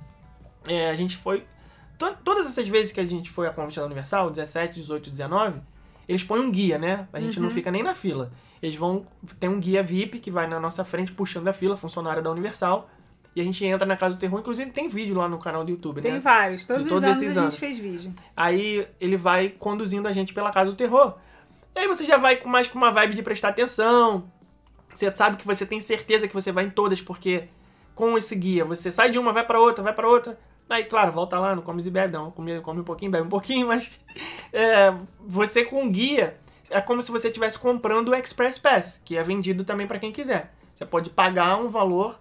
é, a gente foi. to- todas essas vezes que a gente foi a convite da Universal, 17, 18, 19, eles põem um guia, né? A gente não Uhum. fica nem na fila. Eles vão. Tem um guia VIP que vai na nossa frente puxando a fila, funcionário da Universal. E a gente entra na casa do terror. Inclusive tem vídeo lá no canal do YouTube, Tem né? vários. Todos, todos os anos a esses gente anos. fez vídeo. Aí ele vai conduzindo a gente pela casa do terror. E aí você já vai com mais com uma vibe de prestar atenção. Você sabe que você tem certeza que você vai em todas, porque com esse guia você sai de uma, vai pra outra, vai pra outra. Aí, claro, volta lá, não come e bebe, não. Come, come um pouquinho, bebe um pouquinho, mas é, você com o guia é como se você estivesse comprando o Express Pass, que é vendido também pra quem quiser. Você pode pagar um valor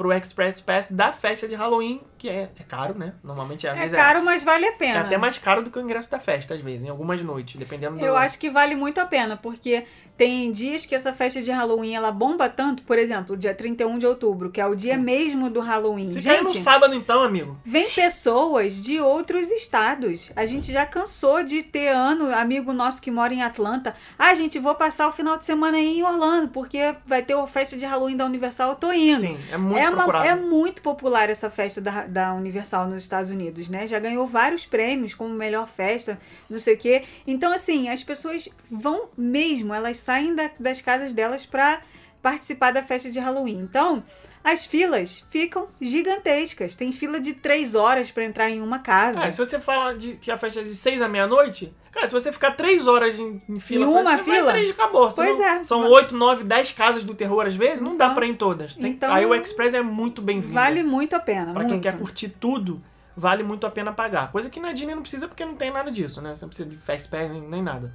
pro Express Pass da festa de Halloween, que é, é caro, né? Normalmente às É vezes caro, mas vale a é, pena. é até mais caro do que o ingresso da festa, às vezes, em algumas noites, dependendo do. Eu acho que vale muito a pena, porque tem dias que essa festa de Halloween ela bomba tanto, por exemplo, dia 31 de outubro, que é o dia mesmo do Halloween. Se cair no Gente, sábado, então, amigo. vem pessoas de outros estados. A gente já cansou de ter ano, amigo nosso que mora em Atlanta. Ah, gente, vou passar o final de semana aí em Orlando, porque vai ter a festa de Halloween da Universal, eu tô indo. Sim, é muito é, uma- é muito popular essa festa da, da Universal nos Estados Unidos, né? Já ganhou vários prêmios como melhor festa, não sei o quê. Então, assim, as pessoas vão mesmo, elas saem da- das casas delas pra participar da festa de Halloween. Então, as filas ficam gigantescas. Tem fila de três horas pra entrar em uma casa. É, se você fala de que a festa é de 6 à meia-noite, cara, se você ficar 3 horas em, em fila, Em uma você vai fila? três e acabou. Pois Senão é. São 8, 9, 10 casas do terror às vezes, não dá Então- pra ir em todas. Tem- então- aí o Express é muito bem-vindo. Vale muito a pena. Pra quem quer curtir tudo, vale muito a pena pagar. Coisa que na Disney não precisa porque não tem nada disso, né? Você não precisa de Fast Pass nem, nem nada.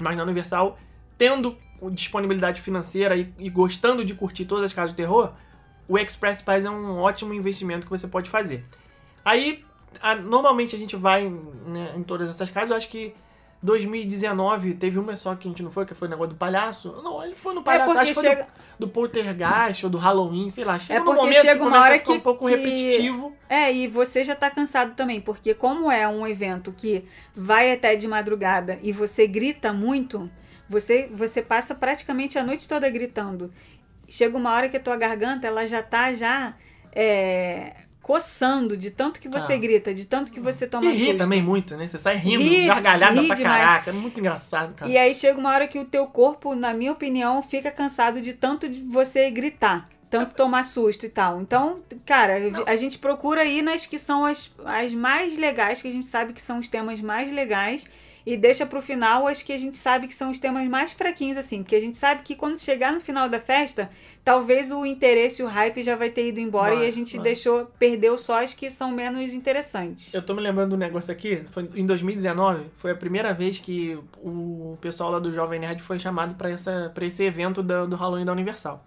Mas na Universal, tendo disponibilidade financeira e, e gostando de curtir todas as casas de terror, o Express Pass é um ótimo investimento que você pode fazer. Aí, a- normalmente a gente vai né, em todas essas casas, eu acho que 2019 teve uma só que a gente não foi, que foi o negócio do palhaço. Não, ele foi no palhaço, porque acho que foi chega- do, do Poltergeist ou do Halloween, sei lá. Chega É porque momento chega que uma hora que- um pouco que- repetitivo. É, e você já tá cansado também, porque como é um evento que vai até de madrugada e você grita muito, você, você passa praticamente a noite toda gritando. Chega uma hora que a tua garganta ela já tá já é, coçando de tanto que você Ah. grita, de tanto que você toma E ri susto. também muito, né? Você sai rindo, Ri- gargalhada ri pra demais. caraca. É muito engraçado, cara. E aí chega uma hora que o teu corpo, na minha opinião, fica cansado de tanto de você gritar. Tanto tomar susto e tal. Então, cara, a gente procura ir nas que são as, as mais legais, que a gente sabe que são os temas mais legais. E deixa pro final as que a gente sabe que são os temas mais fraquinhos, assim. Porque a gente sabe que quando chegar no final da festa, talvez o interesse o hype já vai ter ido embora Vai, e a gente vai. deixou, perdeu só as que são menos interessantes. Eu tô me lembrando do negócio aqui, foi em 2019, foi a primeira vez que o pessoal lá do Jovem Nerd foi chamado pra essa para esse evento da- do Halloween da Universal.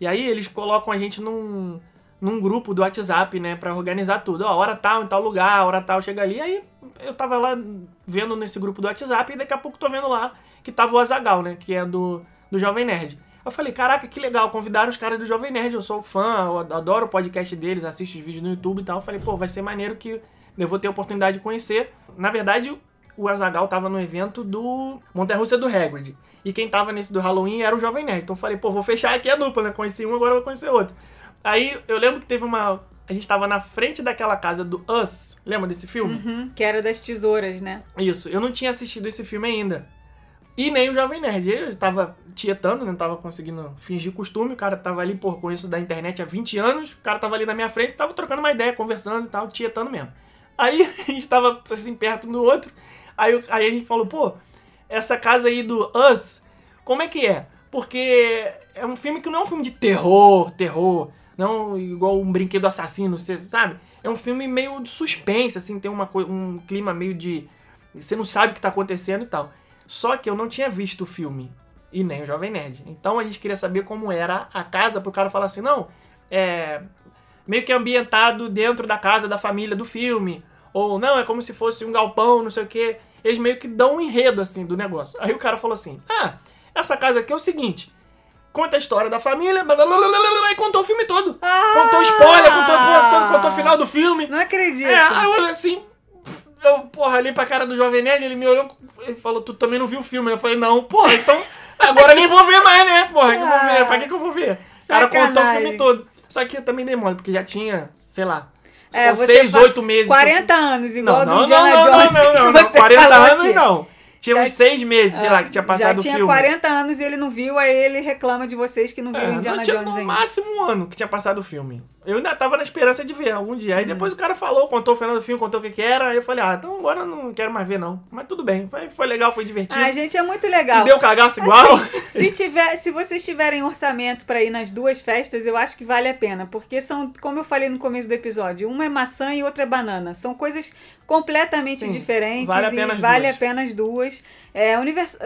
E aí eles colocam a gente num, num grupo do WhatsApp, né, Pra organizar tudo. Ó, hora tal, em tal lugar, hora tal, chega ali. Aí eu tava lá vendo nesse grupo do WhatsApp e daqui a pouco tô vendo lá que tava o Azagal, né, que é do, do Jovem Nerd. Eu falei, caraca, que legal, convidaram os caras do Jovem Nerd, eu sou fã, eu adoro o podcast deles, assisto os vídeos no YouTube e tal. Eu falei, pô, vai ser maneiro que eu vou ter a oportunidade de conhecer. Na verdade, o Azagal tava no evento do Montanha Russa do Hagrid. E quem tava nesse do Halloween era o Jovem Nerd. Então eu falei, pô, vou fechar aqui a dupla, né? Conheci um, agora vou conhecer outro. Aí eu lembro que teve uma. A gente tava na frente daquela casa do Us. Lembra desse filme? Uhum, que era das tesouras, né? Isso, eu não tinha assistido esse filme ainda. E nem o Jovem Nerd. Eu tava tietando, não tava conseguindo fingir costume. O cara tava ali, pô, conheço da internet há 20 anos. O cara tava ali na minha frente, tava trocando uma ideia, conversando e tal, tietando mesmo. Aí a gente tava assim, perto um do outro. Aí, aí a gente falou, pô, essa casa aí do Us, como é que é? Porque é um filme que não é um filme de terror, terror. Não igual um brinquedo assassino, você sabe? É um filme meio de suspense, assim, tem uma, um clima meio de. Você não sabe o que tá acontecendo e tal. Só que eu não tinha visto o filme. E nem o Jovem Nerd. Então a gente queria saber como era a casa pro cara falar assim, não, é. Meio que ambientado dentro da casa da família do filme. Ou não, é como se fosse um galpão, não sei o quê. Eles meio que dão um enredo assim do negócio. Aí o cara falou assim: Ah, essa casa aqui é o seguinte. Conta a história da família, blá, blá, blá, blá, blá, blá, e contou o filme todo. Ah! Contou spoiler, contou, contou, contou o final do filme. Não acredito. É, aí eu olhei assim, eu, porra, olhei pra cara do Jovem Nerd, ele me olhou e falou, tu também não viu o filme? Eu falei, não, porra, então agora nem vou ver mais, né, porra, que eu vou ver, pra que que eu vou ver? O cara contou o filme todo. Só que eu também dei mole, porque já tinha, sei lá, É, seis, oito meses. que eu 40 anos, igual não, do não, não, Indiana não, Jones. não, não, não, não, 40 falou anos aqui. não. Tinha uns Já- seis meses, sei lá, que tinha passado Já o tinha filme. 40 anos e ele não viu, aí ele reclama de vocês que não viram É, Indiana não tinha Jones no ainda. máximo um ano que tinha passado o filme. Eu ainda tava na esperança de ver algum dia. Aí depois o cara falou, contou o final do filme, contou o que que era. Aí eu falei, ah, então agora eu não quero mais ver não. Mas tudo bem, foi, foi legal, foi divertido. Ai, gente, é muito legal. E deu cagaço igual. Se, tiver, se vocês tiverem orçamento pra ir nas duas festas, eu acho que vale a pena, porque são, como eu falei no começo do episódio, uma é maçã e outra é banana. São coisas completamente Sim, diferentes vale a e pena as vale duas. a pena as duas. Pessoas. É,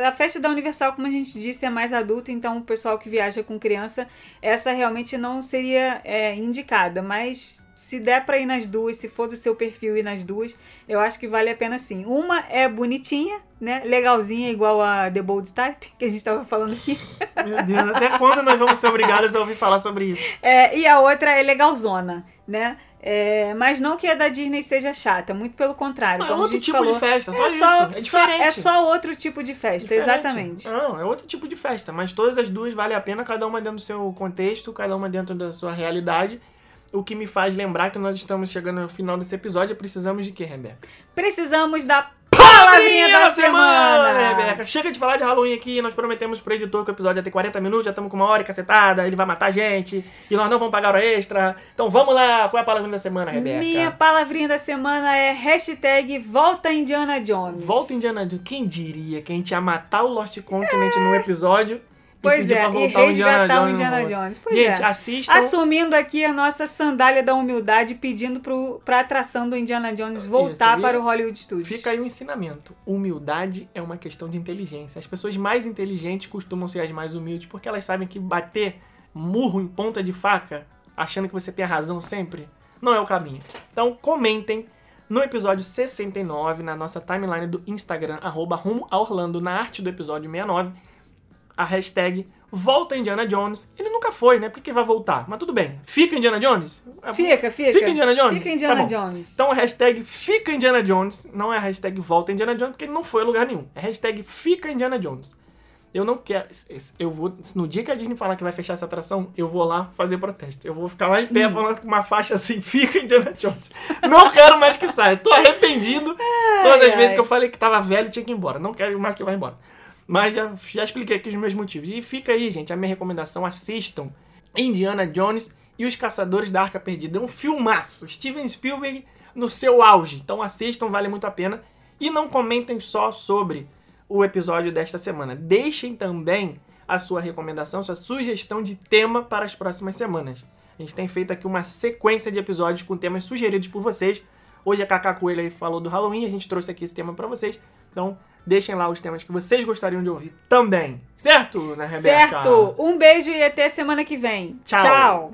a festa da Universal, como a gente disse, é mais adulta, então o pessoal que viaja com criança, essa realmente não seria é, indicada, mas se der pra ir nas duas, se for do seu perfil ir nas duas, eu acho que vale a pena sim. Uma é bonitinha, né? Legalzinha, igual a The Bold Type, que a gente tava falando aqui. Meu Deus, até quando nós vamos ser obrigados a ouvir falar sobre isso? É, e a outra é legalzona, né? É, mas não que a da Disney seja chata, muito pelo contrário. Não, é outro tipo falou, de festa, só é isso. só, é diferente. é só outro tipo de festa, Diferente. exatamente. Não, é outro tipo de festa, mas todas as duas valem a pena, cada uma dentro do seu contexto, cada uma dentro da sua realidade. O que me faz lembrar que nós estamos chegando ao final desse episódio e precisamos de quê, Rebeca? Precisamos da palavrinha da semana. Rebeca. Chega de falar de Halloween aqui, nós prometemos pro editor que o episódio ia ter 40 minutos, já estamos com uma hora e cacetada, ele vai matar a gente, e nós não vamos pagar hora extra. Então vamos lá, qual é a palavrinha da semana, Rebeca? Minha palavrinha da semana é hashtag Volta Indiana Jones. Volta Indiana Jones. Quem diria que a gente ia matar o Lost Continent no episódio e Pois é, e o Indiana resgatar o Jones? Indiana no- Jones. Pois gente, é. assistam. Assumindo aqui a nossa sandália da humildade, pedindo pro, pra atração do Indiana Jones voltar Isso, para o Hollywood Studios. Fica aí o ensinamento. Humildade é uma questão de inteligência. As pessoas mais inteligentes costumam ser as mais humildes porque elas sabem que bater murro em ponta de faca, achando que você tem a razão sempre, não é o caminho. Então comentem no episódio 69, na nossa timeline do Instagram, arroba rumo a Orlando, na arte do episódio 69, a hashtag Volta Indiana Jones. Ele nunca foi, né? Por que vai voltar? Mas tudo bem. Fica Indiana Jones? Fica, fica. Fica Indiana Jones? Fica Indiana Tá. Jones. Então a hashtag Fica Indiana Jones não é a hashtag Volta Indiana Jones, porque ele não foi a lugar nenhum. É a hashtag Fica Indiana Jones. Eu não quero. Eu vou. No dia que a Disney falar que vai fechar essa atração, eu vou lá fazer protesto. Eu vou ficar lá em Hum. pé falando com uma faixa assim, fica Indiana Jones. Não quero mais que saia. Tô arrependido. Todas as ai. vezes que eu falei que tava velho tinha que ir embora. Não quero mais que vá embora. Mas já, já expliquei aqui os meus motivos. E fica aí, gente, a minha recomendação: assistam Indiana Jones e os Caçadores da Arca Perdida. É um filmaço. Steven Spielberg no seu auge. Então assistam, vale muito a pena. E não comentem só sobre o episódio desta semana. Deixem também a sua recomendação, sua sugestão de tema para as próximas semanas. A gente tem feito aqui uma sequência de episódios com temas sugeridos por vocês. Hoje a Cacá Coelho falou do Halloween, a gente trouxe aqui esse tema para vocês. Então, deixem lá os temas que vocês gostariam de ouvir também. Certo, né, Rebeca? Certo. Um beijo e até semana que vem. Tchau. Tchau.